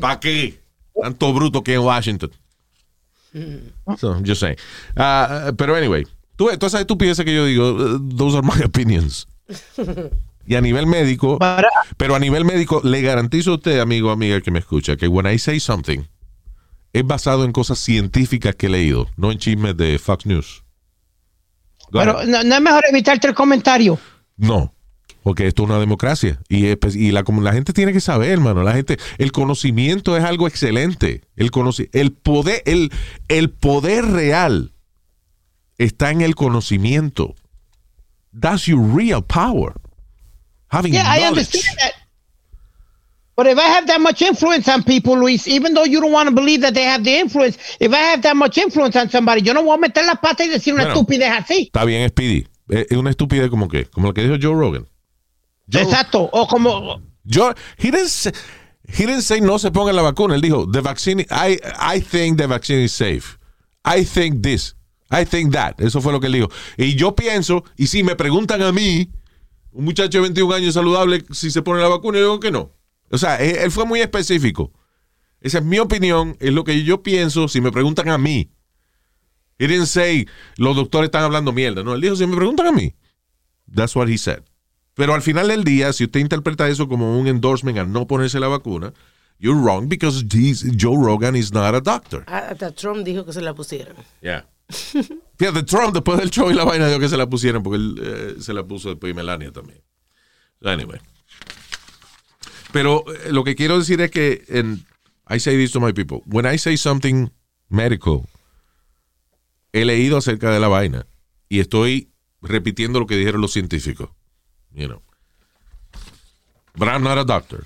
¿Para qué? Tanto bruto que en Washington. So, I'm just saying. Ah, pero anyway, tú, todas esas estupideces que yo digo, uh, those are my opinions. Y a nivel médico, pero a nivel médico, le garantizo a usted, amigo o amiga que me escucha, que when I say something, es basado en cosas científicas que he leído, no en chismes de Fox News. Pero no, no es mejor evitarte el comentario. No, porque esto es una democracia y, y la, la gente tiene que saber, hermano. La gente, el conocimiento es algo excelente. El, poder, el, el poder real está en el conocimiento. That's your real power. Having Yeah, I knowledge. understand that. But if I have that much influence on people, Luis, even though you don't want to believe that they have the influence, if I have that much influence on somebody, yo no voy a meter la pata y decir una Bueno. estupidez así. Está bien, Speedy. Es es una estupidez como que, como lo que dijo Joe Rogan. Joe, Exacto. O como, Joe- he didn't say, he didn't say no se pongan la vacuna. Él dijo, the vaccine, I, I think the vaccine is safe. I think this. I think that. Eso fue lo que él dijo. Y yo pienso, y si me preguntan a mí, un muchacho de 21 años saludable, si se pone la vacuna, yo digo que no. O sea, él, él fue muy específico. Esa es mi opinión, es lo que yo pienso si me preguntan a mí. He didn't say, los doctores están hablando mierda. No, él dijo, si me preguntan a mí. That's what he said. Pero al final del día, si usted interpreta eso como un endorsement a no ponerse la vacuna, you're wrong because Joe Rogan is not a doctor. Ah, Hasta Trump dijo que se la pusieron. Yeah. Fíjate, Trump después del show y la vaina dijo que se la pusieran porque él eh, se la puso después y Melania también. Anyway. Pero eh, lo que quiero decir es que en, I say this to my people. When I say something medical, he leído acerca de la vaina y estoy repitiendo lo que dijeron los científicos. You know. But I'm not a doctor.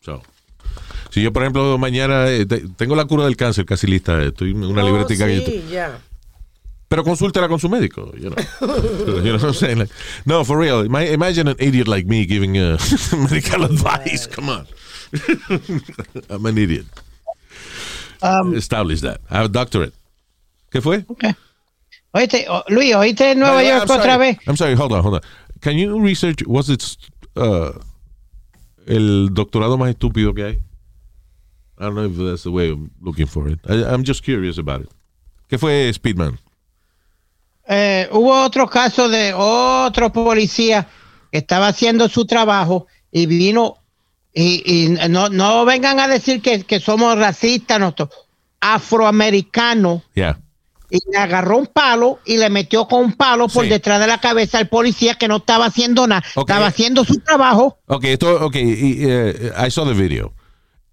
So. Si yo, por ejemplo, mañana eh, te- tengo la cura del cáncer casi lista, estoy en una Oh, libretica que yo sí. Pero consúltela con su médico. You know, you know what I'm saying? Like, no, for real. ima- Imagine an idiot like me giving uh, medical advice. Come on. I'm an idiot. Um, Establish that. I have a doctorate. ¿Qué fue? ok. Oíste, oh, Luis, ¿oíste en Nueva York I'm otra sorry. vez? I'm sorry, hold on, hold on. Can you research, was it uh, el doctorado más estúpido que hay? I don't know if that's the way I'm looking for it. I, I'm just curious about it. ¿Qué fue Speedman? Eh, hubo otro caso de otro policía que estaba haciendo su trabajo y vino y, y no, no vengan a decir que, que somos racistas nosotros afroamericanos Yeah. y le agarró un palo y le metió con un palo por Sí. detrás de la cabeza al policía que no estaba haciendo nada, estaba haciendo su trabajo. Ok, esto, ok, y, eh, I saw the video.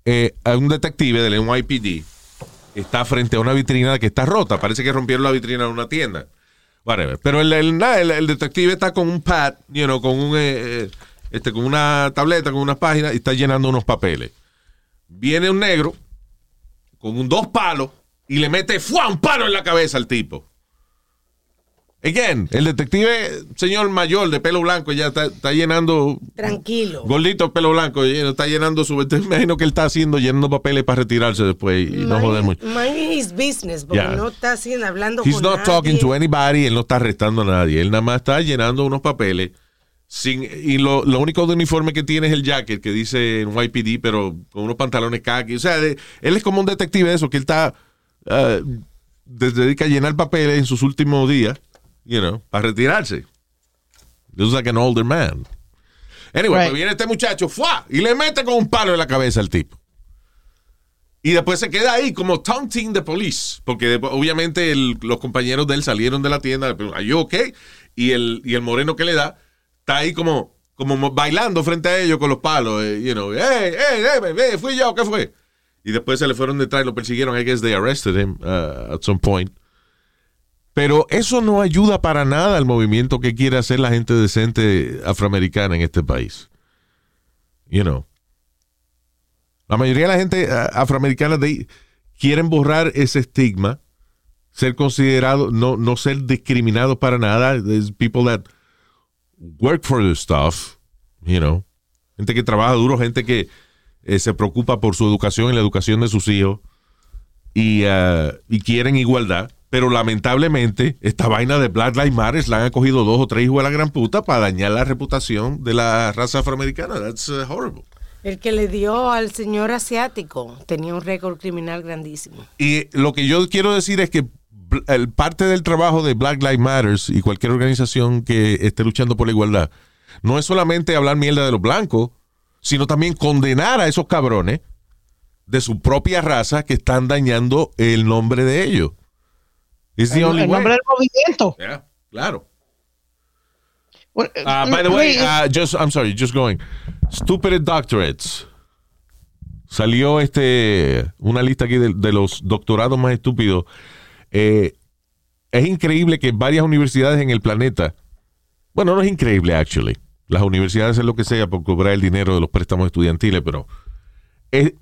Eh, un detective del NYPD está frente a una vitrina que está rota. Parece que rompieron la vitrina de una tienda. Pero el, el- el detective está con un pad, you know, con un eh, eh, este, con una tableta, con unas páginas y está llenando unos papeles. Viene un negro con un dos palos y le mete ¡fua! un palo en la cabeza al tipo. Again, el detective, señor mayor de pelo blanco, ya está, está llenando Tranquilo. Gordito, pelo blanco, está llenando su. Imagino que él está haciendo, llenando papeles para retirarse después y no joder mucho. Mind his business, porque Yeah. no está haciendo, hablando He's con not nadie. talking to anybody, él no está arrestando a nadie. Él nada más está llenando unos papeles. Sin, y lo, lo único de uniforme que tiene es el jacket que dice en YPD, pero con unos pantalones khaki. O sea, de- él es como un detective de eso, que él está. ah, de- dedica a llenar papeles en sus últimos días, you know, para retirarse. Looks like an older man. Anyway, Right. pues viene este muchacho, ¡fua! Y le mete con un palo en la cabeza al tipo. Y después se queda ahí como taunting the police. Porque después, obviamente el- los compañeros de él salieron de la tienda, le preguntan, ¿Are you okay? Y el, y el moreno que le da está ahí como, como mo- bailando frente a ellos con los palos. eh, you know, hey, hey, hey, hey, fui yo, ¿qué fue? Y después se le fueron detrás y lo persiguieron. I guess they arrested him uh, at some point. Pero eso no ayuda para nada al movimiento que quiere hacer la gente decente afroamericana en este país. You know. La mayoría de la gente ah, afroamericana de, quieren borrar ese estigma, ser considerado, no, no ser discriminados para nada. There's people that work for the stuff, you know. Gente que trabaja duro, gente que eh, se preocupa por su educación y la educación de sus hijos y, ah, y quieren igualdad. Pero lamentablemente, esta vaina de Black Lives Matter la han cogido dos o tres hijos de la gran puta para dañar la reputación de la raza afroamericana. That's uh, horrible. El que le dio al señor asiático tenía un récord criminal grandísimo. Y lo que yo quiero decir es que el parte del trabajo de Black Lives Matters y cualquier organización que esté luchando por la igualdad no es solamente hablar mierda de los blancos, sino también condenar a esos cabrones de su propia raza que están dañando el nombre de ellos. It's the El, only el way. nombre del movimiento. Yeah, claro. Uh, by the way, uh, just I'm sorry, just going. Stupid doctorates. Salió este una lista aquí de, de los doctorados más estúpidos. Eh, es increíble que varias universidades en el planeta, bueno, no es increíble, actually. Las universidades hacen lo que sea por cobrar el dinero de los préstamos estudiantiles, pero es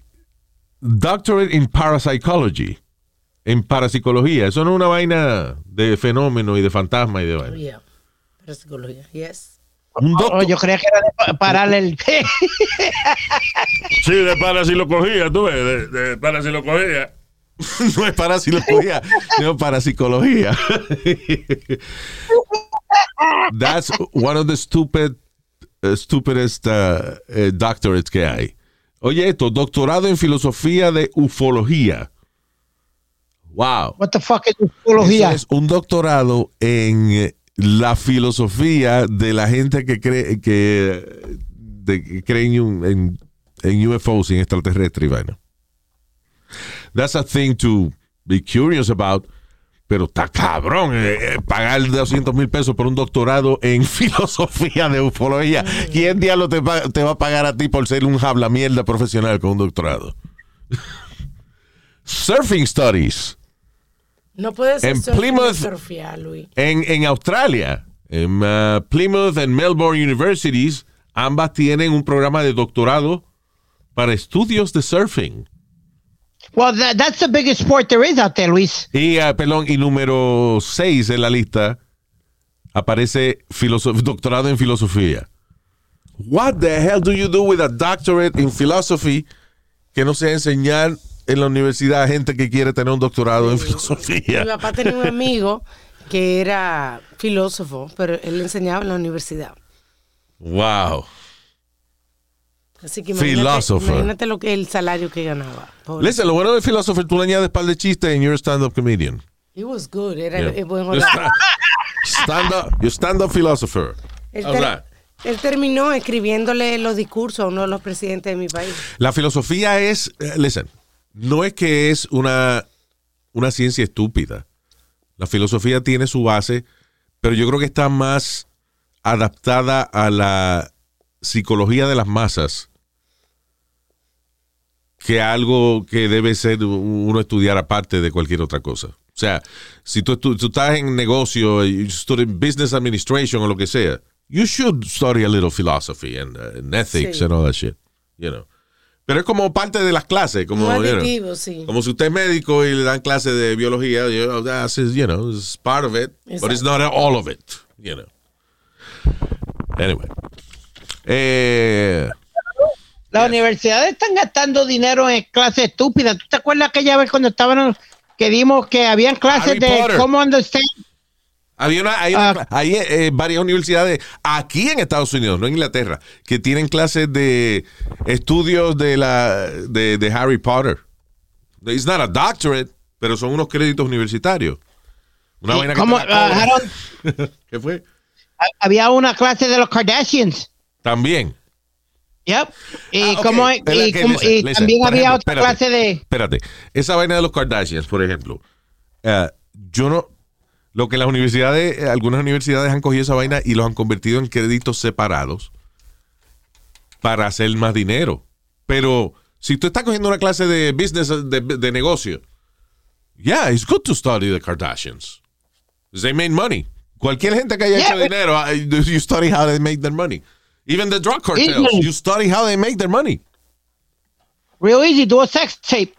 doctorate in parapsychology, en parapsicología. Eso no es una vaina de fenómeno y de fantasma y de vaina. Yeah. Pero psicología, yes. Un oh, doctor- yo creía que era de pa- pararle el... Sí, de para si lo cogía, tú ves, de, de para si lo cogía. no es para psicología, sino para psicología. That's one of the stupid, uh, stupidest uh, uh, doctorates que hay. Oye, esto, doctorado en filosofía de ufología. Wow. What the fuck es ufología? Eso es un doctorado en eh, la filosofía de la gente que cree que, de, que cree en, en, en UFOs y en extraterrestres vaina. That's a thing to be curious about. Pero está cabrón eh, eh, pagar 200 mil pesos por un doctorado en filosofía de ufología. ¿Quién diablo te, pa- te va a pagar a ti por ser un habla mierda profesional con un doctorado? Surfing Studies. No puedes ser En Plymouth- surfear, Luis. En, en Australia, en uh, Plymouth and Melbourne Universities, ambas tienen un programa de doctorado para estudios de surfing. Well, that, that's the biggest sport there is out there, Luis. Y, ah, perdón, y número 6 en la lista aparece doctorado en filosofía. What the hell do you do with a doctorate in philosophy que no sea enseñar en la universidad gente que quiere tener un doctorado en Mi filosofía? papá tenía un amigo que era filósofo, pero él enseñaba en la universidad. Wow. Así que imagínate, lo que el salario que ganaba. Pobre. Listen, lo bueno de philosopher, tú le añades par de chistes and you're a stand-up comedian. He was good, era Yeah. el buen Stand-up, you're stand-up philosopher. Ter- that? él terminó escribiéndole los discursos a uno de los presidentes de mi país. La filosofía es, eh, listen, no es que es una, una ciencia estúpida. La filosofía tiene su base, pero yo creo que está más adaptada a la psicología de las masas que algo que debe ser uno estudiar aparte de cualquier otra cosa. O sea, si tú, estás en negocio, you study business administration o lo que sea, you should study a little philosophy and, uh, and ethics Sí. and all that shit, you know. Pero es como parte de las clases, como, Un you know, aditivo, sí. como si usted es médico y le dan clases de biología, you know, that's, you know, it's part of it, but it's not all of it, you know. Anyway. Eh, Las universidades están gastando dinero en clases estúpidas. ¿Tú te acuerdas aquella vez cuando estaban que dimos que habían clases Harry de Potter. cómo understand? Había una, hay, una Ah. hay, eh, varias universidades aquí en Estados Unidos, no en Inglaterra, que tienen clases de estudios de la de, de Harry Potter. It's not a doctorate, pero son unos créditos universitarios. Una vaina que ¿cómo. Harold? ¿Qué fue? Había una clase de los Kardashians. También. Yep. Y, Ah, como, y, que como- listen, y listen. también había ejemplo, otra espérate. clase de... Espérate. Esa vaina de los Kardashians, por ejemplo. eh, yo no. Lo que las universidades, eh, algunas universidades han cogido esa vaina y los han convertido en créditos separados para hacer más dinero. Pero si tú estás cogiendo una clase de business, de, de negocio, yeah, it's good to study the Kardashians. They made money. Cualquier gente que haya Yeah, hecho dinero, you study how they make their money. Even the drug cartels, you study how they make their money. Real easy, do a sex tape.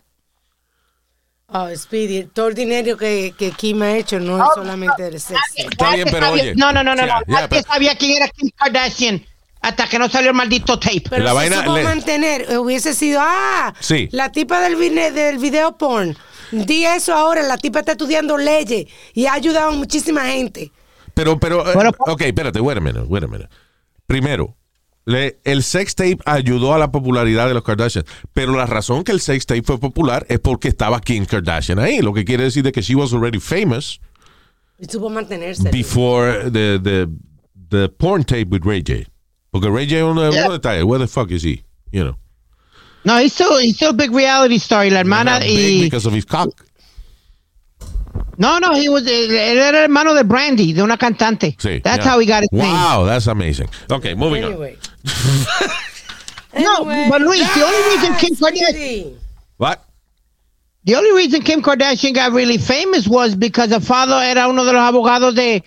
Oh, Speedy, todo el dinero que, que Kim ha hecho no es solamente del sexo. Está bien, pero sabía- oye. No, no, no, no. Ya, no. Nadie pero- sabía quién era Kim Kardashian hasta que no salió el maldito tape. Pero La si vaina supo le- mantener, eh, hubiese sido, ah, Sí. la tipa del, del video porn. Di eso ahora, la tipa está estudiando leyes y ha ayudado a muchísima gente. Pero, pero, eh, Bueno, ok, espérate, wait a minute, wait a minute. Primero, le- el sex tape ayudó a la popularidad de los Kardashian, pero la razón que el sex tape fue popular es porque estaba Kim Kardashian ahí, lo que quiere decir de que she was already famous Y supo mantenerse. before the, the, the porn tape with Ray J. Porque Ray J uno, Yeah. detalle, where the fuck is he? You know. No, he's still, he's still a big reality story. La hermana Big y... because of his cock. No, no, he was, él era el hermano de Brandy, de una cantante. Sí. That's yeah. how he got his name. Wow, that's amazing. Okay, moving on. Anyway. No, but Luis, the only reason Kim Kardashian. What? the only reason Kim Kardashian got really famous was because her father era uno de los abogados de,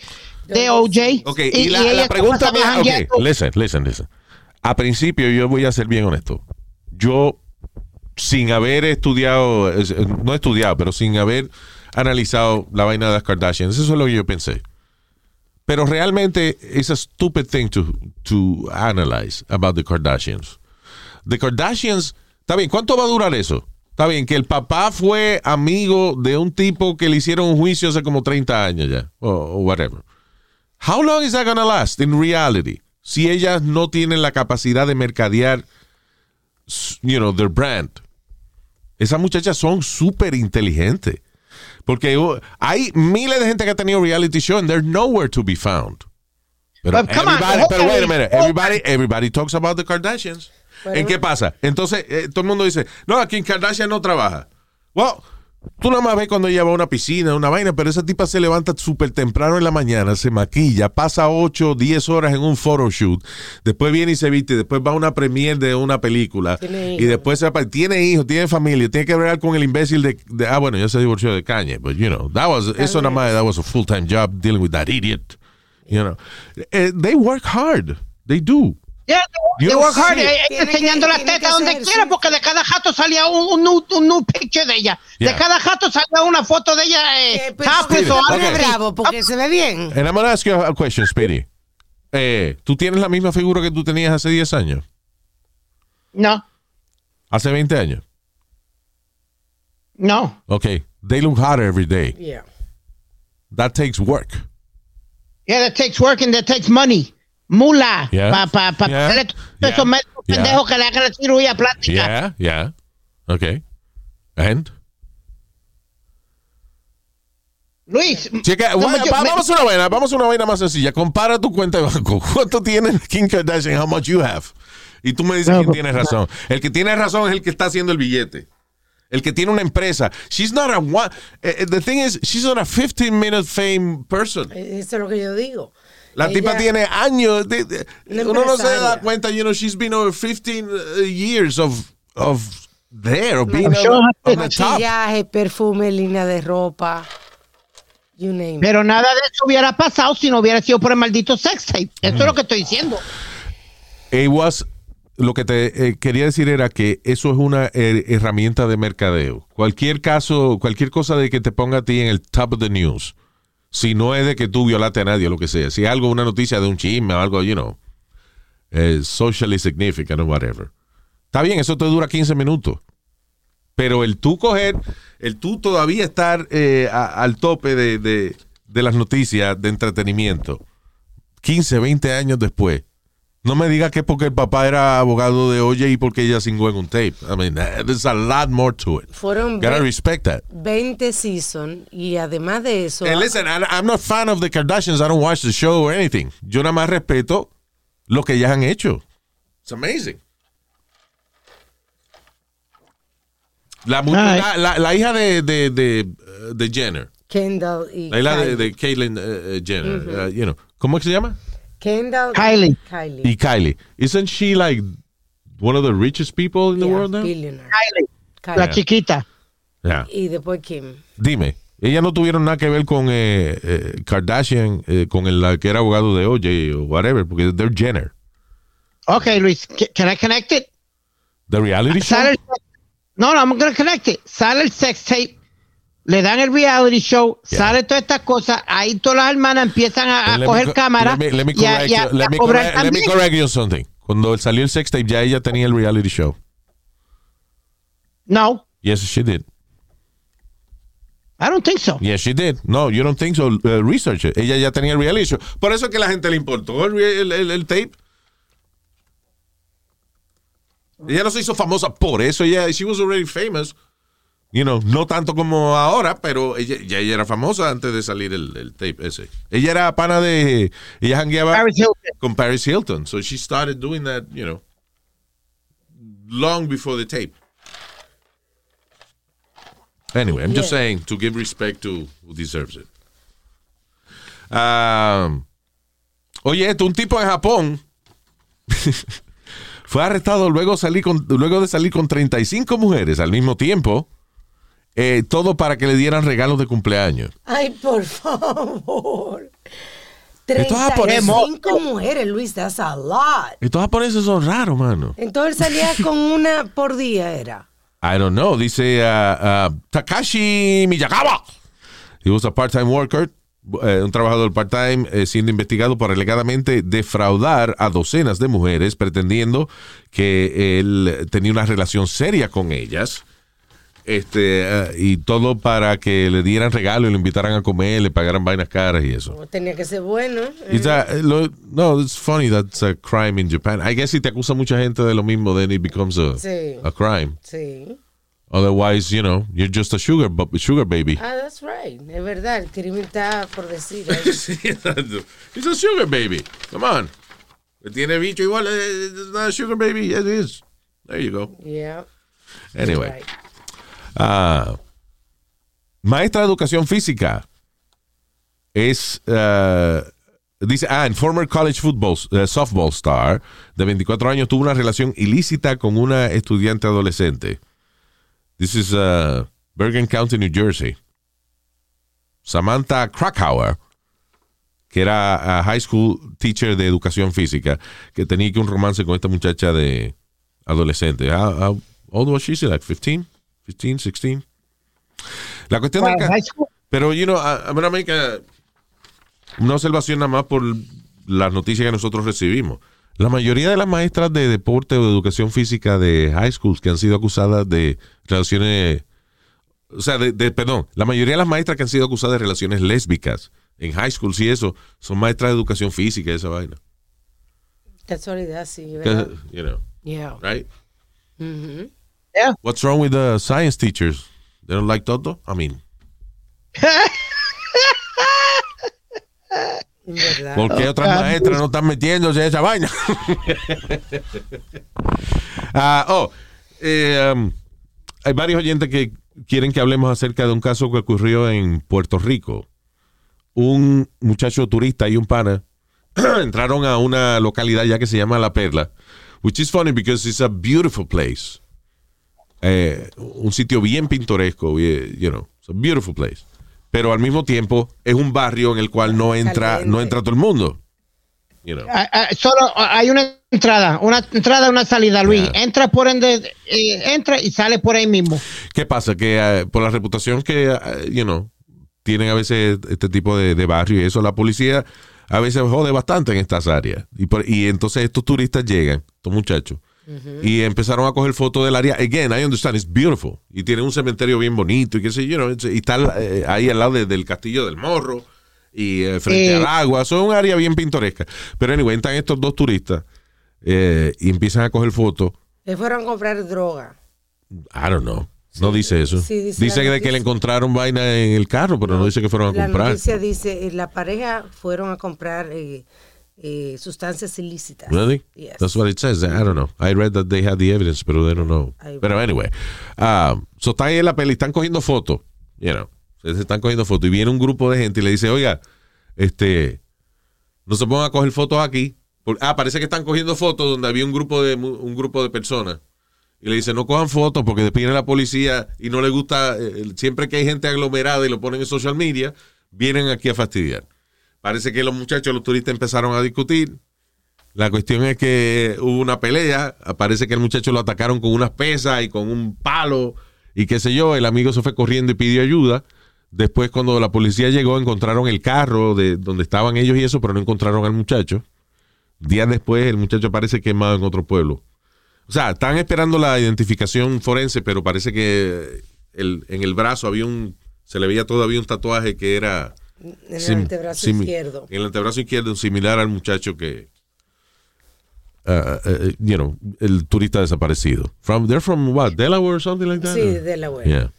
de OJ. Ok, y, la, la pregunta mía, ok, listen, listen, listen. A principio yo voy a ser bien honesto. Yo, sin haber estudiado, es- no he estudiado, pero sin haber analizado la vaina de las Kardashians, eso es lo que yo pensé. Pero realmente es a stupid thing to, to analyze about the Kardashians. The Kardashians, está bien, ¿cuánto va a durar eso? Está bien, que el papá fue amigo de un tipo que le hicieron un juicio hace como 30 años ya, o whatever. How long is that gonna last in reality? Si ellas no tienen la capacidad de mercadear, you know, their brand. Esas muchachas son súper inteligentes. Porque hay miles de gente que ha tenido reality show and they're nowhere to be found. Pero, But on, everybody, pero wait a minute, everybody, everybody talks about the Kardashians. ¿En qué pasa? Entonces, eh, todo el mundo dice, no, aquí en Kardashian no trabaja. Well, tú nada más ves cuando ella va a una piscina, una vaina, pero esa tipa se levanta súper temprano en la mañana, se maquilla, pasa 8, 10 horas en un photoshoot, después viene y se viste, después va a una premiere de una película, y después se tiene hijos, tiene familia, tiene que ver con el imbécil de, de- ah, bueno, ya se divorció de Kanye, but you know, that was, eso nada más, that was a full-time job dealing with that idiot, you know. Eh, they work hard, they do. Yeah, they, You they don't work hard, see it. eh, enseñando la tiene que teta donde hacer quiera, ejercicio. porque de cada jato salía un, un, un new picture de ella. Yeah. De cada jato salía una foto de ella eh, Eh, pero topless se o algo bravo porque se ve bien. And I'm gonna ask you a question, Speedy. Eh, ¿Tú tienes la misma figura que tú tenías hace 10 años? No, ¿Hace 20 años? no. Okay. They look hotter every day. Yeah. That takes work. Yeah, that takes work and that takes money. Mula. Yeah. Para pa, pa, Yeah. hacerle todos Yeah. esos médicos Yeah. pendejos que le hagan la cirugía plástica. Yeah, yeah. Okay. And? Luis. Chica, no, vaya, yo- va- me- vamos a una vaina, vamos a una vaina más sencilla. Compara tu cuenta de banco. ¿Cuánto tiene Kim Kardashian? How much you have? Y tú me dices No, quién tiene razón. El que tiene razón es el que está haciendo el billete. El que tiene una empresa. She's not a one. eh, eh, the thing is, she's not a 15 minute fame person. Eso es lo que yo digo. La Ella- tipa tiene años. de- de- Una uno no se da empresaria. cuenta, you know, she's been over 15 uh, years of, of there, of being on, her on the top. Maquillaje, perfume, línea de ropa. You name it. Pero nada de eso hubiera pasado si no hubiera sido por el maldito sex tape. Eso es lo que estoy diciendo. It was, lo que te eh, quería decir era que eso es una eh, herramienta de mercadeo. Cualquier caso, cualquier cosa de que te ponga a ti en el top of the news, si no es de que tú violaste a nadie o lo que sea, si algo, una noticia de un chisme o algo, you know, eh, socially significant or whatever. Está bien, eso te dura 15 minutos. Pero el tú coger, el tú todavía estar eh, al tope de, de- de las noticias de entretenimiento, 15, 20 años después, no me digas que es porque el papá era abogado de Oye y porque ella singó en un tape. I mean, there's a lot more to it. Fueron Gotta respect that. 20 seasons y además de eso. And listen, I'm not fan of the Kardashians. I don't watch the show or anything. Yo nada más respeto lo que ellas han hecho. It's amazing. La, la, la- la hija de, de, de, de Jenner, Kendall y la hija de, Kylie. de Caitlyn uh, uh, Jenner, uh, you know, ¿cómo es que se llama? Kendall Kylie. Kylie. Y Kylie. Isn't she like one of the richest people in the Yeah, world now? billionaire. Kylie, Kylie. la chiquita. Yeah. Y después Kim. Dime, ellas no tuvieron nada que ver con eh, eh, Kardashian, eh, con el la que era abogado de OJ o whatever, porque they're Jenner. Okay, Luis, ca- can I connect it? The reality show. No, no, I'm going to connect it. Sale el sex tape, le dan el reality show, Yeah. sale todas estas cosas, ahí todas las hermanas empiezan a, coger co- cámara Let me, y a, correct y a- let me cobrar correct- let me también. correct you something. Cuando salió el sex tape, ya ella tenía el reality show. No, Yes, she did. I don't think so. Yes, she did. No, you don't think so. Uh, research it. Ella ya tenía el reality show. Por eso es que la gente le importó el, re- el- el- el tape. Ella no se hizo famosa por eso. Ella, she was already famous. You know, no tanto como ahora, pero ella, ya ella era famosa antes de salir el, el tape ese. Ella era pana de. Ella jangueaba Paris con Paris Hilton. So she started doing that, you know, long before the tape. Anyway, I'm just Yeah. saying to give respect to who deserves it. Um, oye, esto, un tipo en Japón fue arrestado luego, salí con, luego de salir con 35 mujeres al mismo tiempo, eh, todo para que le dieran regalos de cumpleaños. Ay, por favor. Estos japoneses- 35 mujeres, Luis, that's a lot. Estos japoneses son raros, mano. Entonces salía con una por día, era. I don't know. Dice uh, uh, Takashi Miyagawa. He was a part-time worker, eh, un trabajador part-time, eh, siendo investigado por alegadamente defraudar a docenas de mujeres, pretendiendo que él tenía una relación seria con ellas. Este, eh, y todo para que le dieran regalo y lo invitaran a comer, le pagaran vainas caras y eso. Tenía que ser bueno. Is that- eh, lo- no, it's funny that's a crime in Japan. I guess si te acusa mucha gente de lo mismo, then it becomes a, Sí. a crime. Sí. Otherwise, you know, you're just a sugar, sugar baby. Ah, that's right. Es verdad, el crimen está por decir. He's a sugar baby. Come on. Tiene bicho igual. eh, It's not a sugar baby. Yes, it is. There you go. Yeah. Anyway. Ah, maestra de educación física es. ah, dice, ah, en former college football, eh, softball star de 24 años tuvo una relación ilícita con una estudiante adolescente. This is uh, Bergen County, New Jersey. Samantha Krakauer que era a high school teacher de educación física, que tenía un romance con esta muchacha de adolescente. How, how old was? She Like 15, 15, 16. La cuestión del school. pero, you know, I'm gonna make a- una observación nada más por las noticias que nosotros recibimos. La mayoría de las maestras de deporte o de educación física de high schools que han sido acusadas de relaciones, o sea, de, de- perdón, la mayoría de las maestras que han sido acusadas de relaciones lésbicas en high schools y eso, son maestras de educación física esa vaina. Casualidad, sí, ¿verdad? you know, Yeah. right? Ujú. What's wrong with the science teachers? They don't like Toto? I mean, ¿Verdad? ¿por qué otras maestras no están metiéndose en esa vaina? Ah, oh, eh, um, hay varios oyentes que quieren que hablemos acerca de un caso que ocurrió en Puerto Rico. Un muchacho turista y un pana entraron a una localidad ya que se llama La Perla, which is funny because it's a beautiful place. Eh, un sitio bien pintoresco, you know, it's a beautiful place. Pero al mismo tiempo es un barrio en el cual no entra, no entra todo el mundo. You know. Ah, ah, solo ah, hay una entrada, una entrada, una salida, Luis. Yeah. Entra por ende, eh, entra y sale por ahí mismo. ¿Qué pasa? Que por la reputación que, you know, tienen a veces este tipo de, de barrio y eso, la policía a veces jode bastante en estas áreas. Y, por- y entonces estos turistas llegan, estos muchachos, y empezaron a coger fotos del área. Again, I understand, it's beautiful. Y tiene un cementerio bien bonito y qué sé yo, know, y está eh, ahí al lado de- del castillo del morro y eh, frente Eh. al agua. Eso es un área bien pintoresca. Pero anyway, entran estos dos turistas eh, y empiezan a coger fotos. Le fueron a comprar droga. I don't know. No dice eso. sí, dice dice la que, que le encontraron vaina en el carro, pero no, dice que fueron a La comprar. noticia dice, eh, la pareja fueron a comprar eh, eh, sustancias ilícitas. Really? Yes. That's what it says. I don't know. I read that they had the evidence, pero they don't know. Pero anyway, uh, so están ahí en la peli, están cogiendo fotos, you know. Se están cogiendo fotos y viene un grupo de gente y le dice, oiga, este, no se pongan a coger fotos aquí. Ah, parece que están cogiendo fotos donde había un grupo de un grupo de personas. Y le dice, no cojan fotos porque después viene la policía y no le gusta, eh, siempre que hay gente aglomerada y lo ponen en social media, vienen aquí a fastidiar. Parece que los muchachos, los turistas empezaron a discutir. La cuestión es que hubo una pelea. Parece que el muchacho lo atacaron con unas pesas y con un palo y qué sé yo. El amigo se fue corriendo y pidió ayuda. Después, cuando la policía llegó, encontraron el carro de donde estaban ellos y eso, pero no encontraron al muchacho. Días después, el muchacho aparece quemado en otro pueblo. O sea, están esperando la identificación forense, pero parece que el- en el brazo había un. Se le veía todavía un tatuaje que era. En el sim- antebrazo izquierdo. En el antebrazo izquierdo, similar al muchacho que. uh, uh, you know, el turista desaparecido. From, they're from what? Delaware or something like that? Sí, Or- Delaware. Yeah.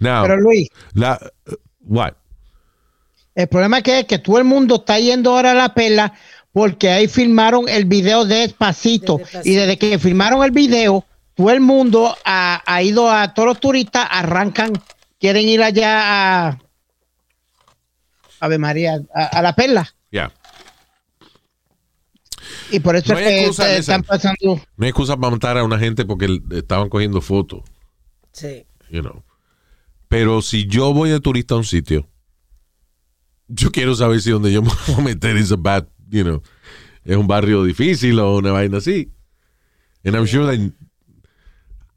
Now, Pero Luis, la, uh, what? el problema es que, que todo el mundo está yendo ahora a la perla porque ahí filmaron el video de Despacito. De Despacito. Y desde que filmaron el video, todo el mundo ha, ha ido a, todos los turistas arrancan, quieren ir allá a, Ave María, a, a la perla. Yeah. Y por eso No es que esa. están pasando. No hay excusa para matar a una gente porque estaban cogiendo fotos, Sí. you know. Pero si yo voy de turista a un sitio, yo quiero saber si donde yo me voy a meter es a bad, you know, es un barrio difícil o una vaina así. And I'm sure they,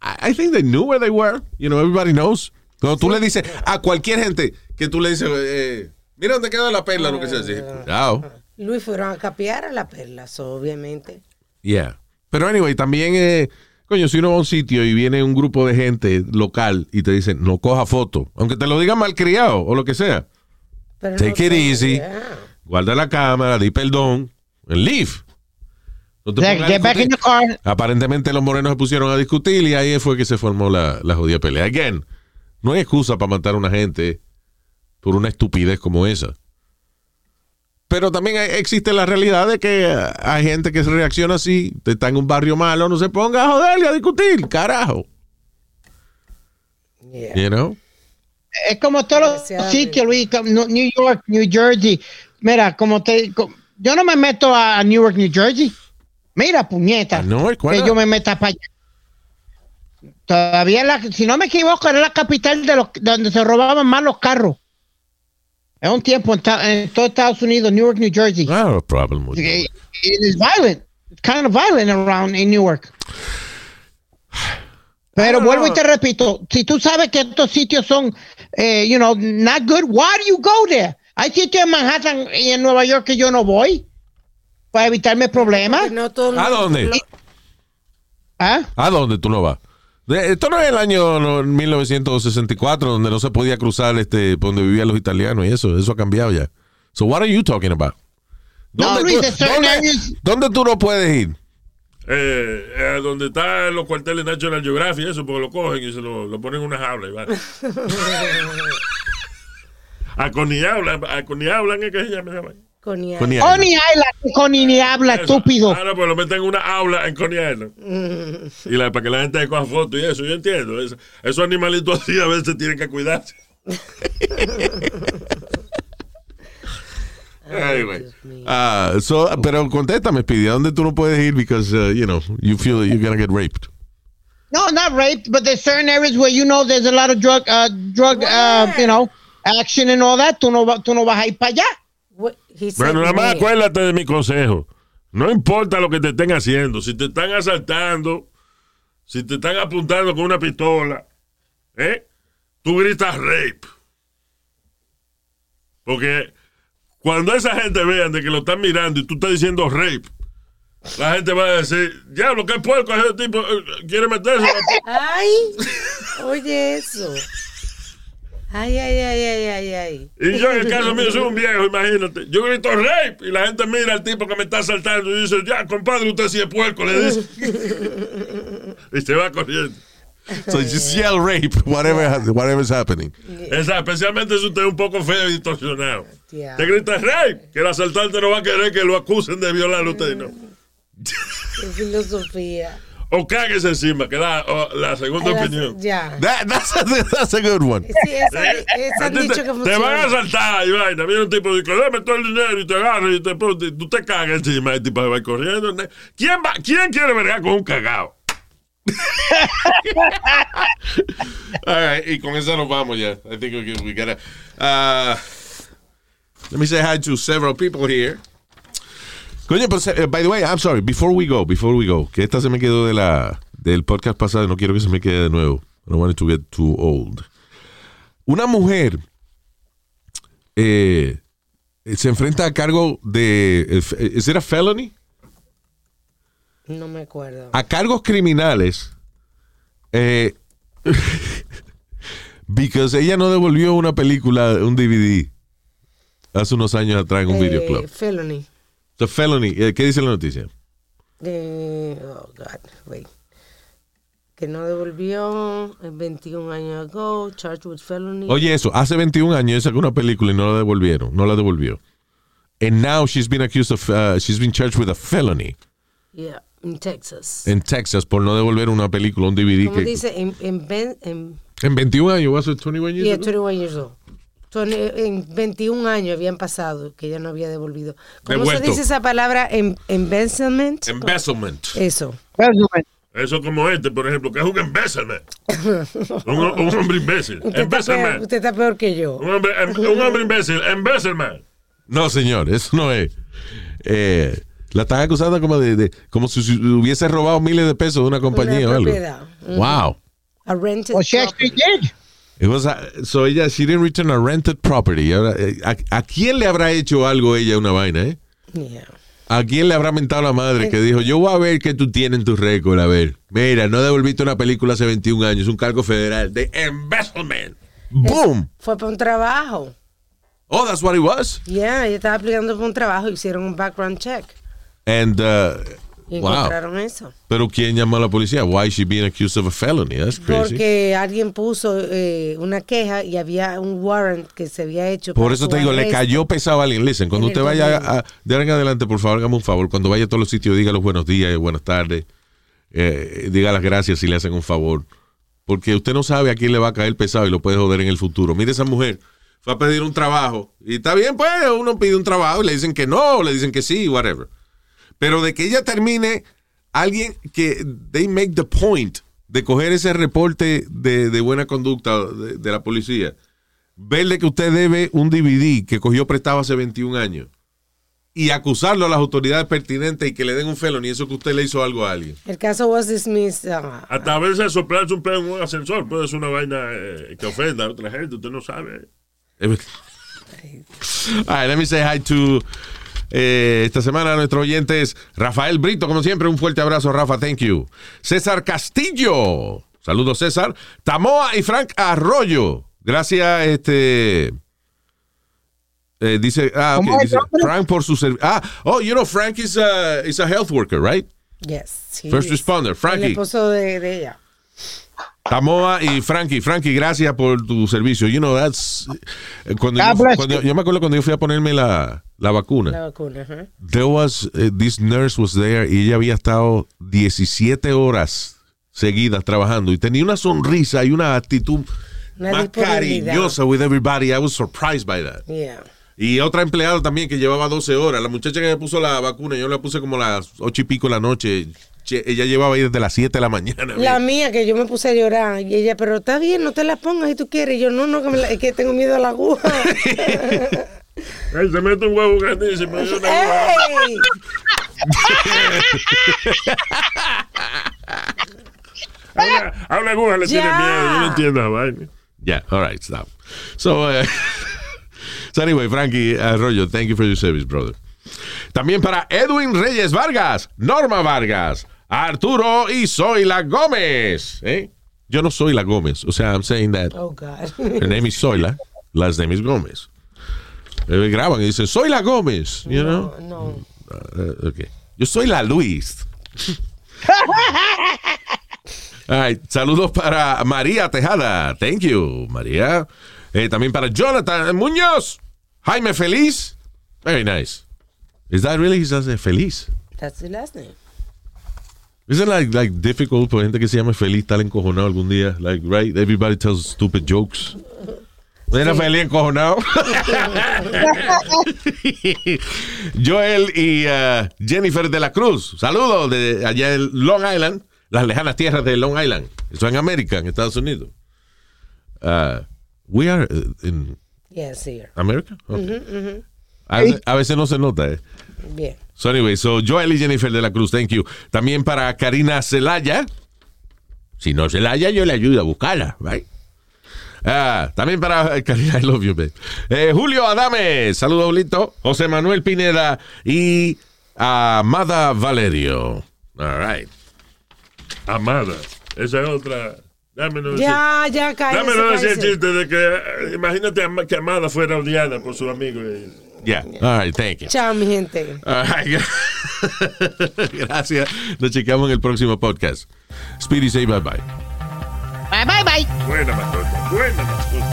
I I think they knew where they were. You know, everybody knows. Cuando tú le dices a cualquier gente que tú le dices, eh, mira dónde queda la perla, lo que sea así. Cuidado. Luis fueron a capear a la perla, obviamente. Yeah. Pero anyway, también, eh, coño, si uno va a un sitio y viene un grupo de gente local y te dicen, no coja foto, aunque te lo digan malcriado o lo que sea, Pero Take it easy. yeah. guarda la cámara, di perdón, and leave. No te get back in the car. Aparentemente los morenos se pusieron a discutir y ahí fue que se formó la, la jodida pelea. Again, no hay excusa para matar a una gente por una estupidez como esa. Pero también existe la realidad de que hay gente que se reacciona así, te está en un barrio malo, no se ponga a joder y a discutir, carajo. Yeah. You know? Es como todos los sitios, Luis, New York, New Jersey. Mira, como te. yo no me meto a Newark, New Jersey. Mira, puñeta. Ah, no, ¿cuál que yo me meta para allá. Todavía, la, si no me equivoco, era la capital de los, donde se robaban más los carros. Es un tiempo en, en todo Estados Unidos, Newark, New Jersey. I don't have a problem with It, it. is violent. It's kind of violent around in Newark. Pero vuelvo y te repito, si tú sabes que estos sitios son, eh, you know, not good, why do you go there? Hay sitios en Manhattan y en Nueva York que yo no voy para evitarme problemas. No ¿A dónde? lo- ¿Ah? ¿A dónde tú no vas? De- Esto no es el año no, 1964 donde no se podía cruzar este donde vivían los italianos y eso, eso ha cambiado ya. So what are you talking about? No, ¿Dónde, Luis, tú, dónde- areas- dónde tú no puedes ir? Eh, eh, donde están los cuarteles National Geographic, eso, porque lo cogen y se lo, lo ponen en una jaula y va. a Coney Island, a Island es que se llama. Coney Island. Coney Island, Coney ni habla, Eso. estúpido. Ahora pues lo meten en una aula en Coney Island. y la, para que la gente coja fotos y eso, yo entiendo. Eso- esos animalitos así a veces tienen que cuidarse. Anyway. Ah, so, pero contéstame, Speedy, ¿a dónde tú no puedes ir because, uh, you know, you feel that you're gonna get raped? No, not raped, but there's certain areas where you know there's a lot of drug, uh, drug, uh, you know, action and all that. Tú no, tú no vas a ir para allá. Bueno, nada más acuérdate de mi consejo. No importa lo que te estén haciendo. Si te están asaltando, si te están apuntando con una pistola, ¿eh? Tú gritas rape. Porque cuando esa gente vean de que lo están mirando y tú estás diciendo rape, la gente va a decir, diablo, qué puerco ese tipo eh, quiere meterse. Ay, oye eso. Ay, ay, ay, ay, ay, ay. Y yo en el caso mío soy un viejo, imagínate. Yo grito rape y la gente mira al tipo que me está asaltando y dice, ya, compadre, usted sí es puerco, le dice. y se va corriendo. So just yell rape, whatever, whatever's happening. Esa, especialmente si usted es un poco feo y distorsionado. Te grita rape, que el asaltante no va a querer que lo acusen de violar a usted, ¿no? Qué filosofía. O cáguese encima, que es la, o la segunda Ay, opinión. Ya. That, that's, a, that's a good one. Sí, esa, esa dicho te, que te funciona. van a asaltar y vaina. Viene un tipo y dice, dame todo el dinero y te agarra y te, pone- tú te cagas encima y el tipo va corriendo. ¿Quién, va, ¿Quién quiere vergar con un cagao? All right, y con eso nos vamos ya. I think we, we gotta. Uh, let me say hi to several people here. Coño, pero, eh, by the way, I'm sorry. Before we go, before we go, que esta se me quedó de la del podcast pasado. No quiero que se me quede de nuevo. I don't want it to get too old. Una mujer eh, se enfrenta a cargo de. ¿Es era felony? No me acuerdo. a cargos criminales eh, because ella no devolvió una película, un DVD hace unos años atrás en un Eh, videoclub. Felony. The felony, eh, ¿qué dice la noticia? Oh, God, wait. Que no devolvió en 21 años ago, charged with felony. Oye, eso, hace 21 años sacó una película y no la devolvieron, no la devolvió. And now she's been accused of, uh, she's been charged with a felony Yeah, in Texas. en Texas por no devolver una película, un DVD Como que dice, en, en, en en 21 años, was it 21 years yeah, ago? 21 years old. Son, eh, en 21 años habían pasado que ella no había devolvido. ¿Cómo Devuelto. se dice esa palabra? Em- embezzlement. Embezzlement. Eso. Eso como este, por ejemplo, que es un embezzlement. un, un hombre imbécil. Usted está, peor, Embezzlement. usted está peor que yo. Un hombre, em- un hombre imbécil. Embezzlement. No, señor, eso no es. Eh, la están acusando como de, de- como si hubiese robado miles de pesos de una compañía o algo. propiedad. Ujú. Wow. A rented actually property. It was a- so ella, she didn't return a rented property. Ahora, eh, ¿a, a quién le habrá hecho algo ella una vaina, eh? Yeah. ¿A quién le habrá mentado la madre que dijo, yo voy a ver qué tú tienes en tu récord? A ver, mira, no devolviste una película hace 21 años, un cargo federal de embezzlement. Boom. Fue para un trabajo. Oh, that's what it was. Yeah, ella estaba aplicando para un trabajo, hicieron un background check And, uh, y wow. encontraron eso. Pero ¿quién llamó a la policía? Why is she being accused of a felony? That's crazy. Porque alguien puso eh, una queja y había un warrant que se había hecho. Por eso te digo, le cayó pesado a alguien. Listen, cuando En usted vaya a, de ahora en adelante, por favor, hágame un favor. Cuando vaya a todos los sitios, diga los buenos días y buenas tardes. Eh, diga las gracias si le hacen un favor. Porque usted no sabe a quién le va a caer pesado y lo puede joder en el futuro. Mire esa mujer. Fue a pedir un trabajo. Y está bien, pues, uno pide un trabajo y le dicen que no, le dicen que sí, whatever. Pero de que ella termine, alguien que they make the point de coger ese reporte de, de buena conducta de, de la policía verle que usted debe un DVD que cogió prestado hace 21 años y acusarlo a las autoridades pertinentes y que le den un felón y eso que usted le hizo algo a alguien. El caso was dismissed. ah, Hasta a veces soplarse un pedo en un ascensor puede ser una vaina eh, que ofenda a otra gente, usted no sabe. All right, let me say hi to eh, esta semana a nuestros oyentes Rafael Brito, como siempre, un fuerte abrazo, Rafa, thank you. César Castillo, saludos César. Tamoa y Frank Arroyo, gracias, este. eh, dice, ah, ok, ¿Cómo es dice, el? Frank por su servicio. Ah, oh, you know, Frank is a, is a health worker, right? yes. First responder, El Frankie. esposo de, de ella. Tamoa y Frankie. Frankie, gracias por tu servicio. You know, that's. Cuando God yo, bless cuando- you. yo me acuerdo cuando yo fui a ponerme la, la vacuna. La vacuna. ajá. There was, eh, this nurse was there y ella había estado 17 horas seguidas trabajando y tenía una sonrisa y una actitud Una más cariñosa with everybody. I was surprised by that. Yeah. Y otra empleada también que llevaba 12 horas. La muchacha que me puso la vacuna, yo la puse como las 8 y pico de la noche. Che, ella llevaba ahí desde las 7 de la mañana. La mía, que yo me puse a llorar. Y ella, pero está bien, no te la pongas si tú quieres. Y yo, no, no, que, me la- es que tengo miedo a la aguja. Ay, se mete un huevo grandísimo. y una aguja. ¡Ey! A una- aguja le tiene Ya. miedo, yo no entiendo la vaina. Yeah, all right, stop. So, uh, so anyway, Frankie Arroyo, thank you for your service, brother. También para Edwin Reyes Vargas, Norma Vargas, Arturo y Zoila Gómez. ¿eh? Yo no soy la Gómez. O sea, I'm saying that Oh, God. her name is Zoila, last name is Gómez. Eh, graban y dicen, soy la Gómez, you know? No. Uh, okay. Yo soy la Luis. All right. Saludos para María Tejada. Thank you, María. Eh, también para Jonathan Muñoz. Jaime Feliz. Very nice. Is that really his last name? Feliz? That's the last name. Isn't like, like difficult por gente que se llama Feliz estar encojonado algún día? Like, right? Everybody tells stupid jokes. ¿No era feliz encojonado? Joel y uh, Jennifer de la Cruz. Saludos de allá en Long Island, las lejanas tierras de Long Island. Eso en América, en Estados Unidos. Uh, we are uh, in Yes, here. America? Okay. A, veces, a veces no se nota, eh. Bien. So anyway, so Joel y Jennifer de la Cruz, thank you. También para Karina Celaya. Si no Celaya, yo le ayudo a buscarla, right? Ah, también para Karina, I love you, babe. Eh, Julio Adame, saludos, Lito. José Manuel Pineda y Amada Valerio. All right. Amada. Esa es otra. Dame no decir, Ya, ya, cállese, el cállese. chiste de que eh, imagínate que Amada fuera odiada por su amigo. eh. Yeah. All right, thank you. Chao, mi gente. All right. Gracias. Nos chequeamos en el próximo podcast. Speedy say bye bye. Bye, bye, bye. Buena mascota, buena mascota.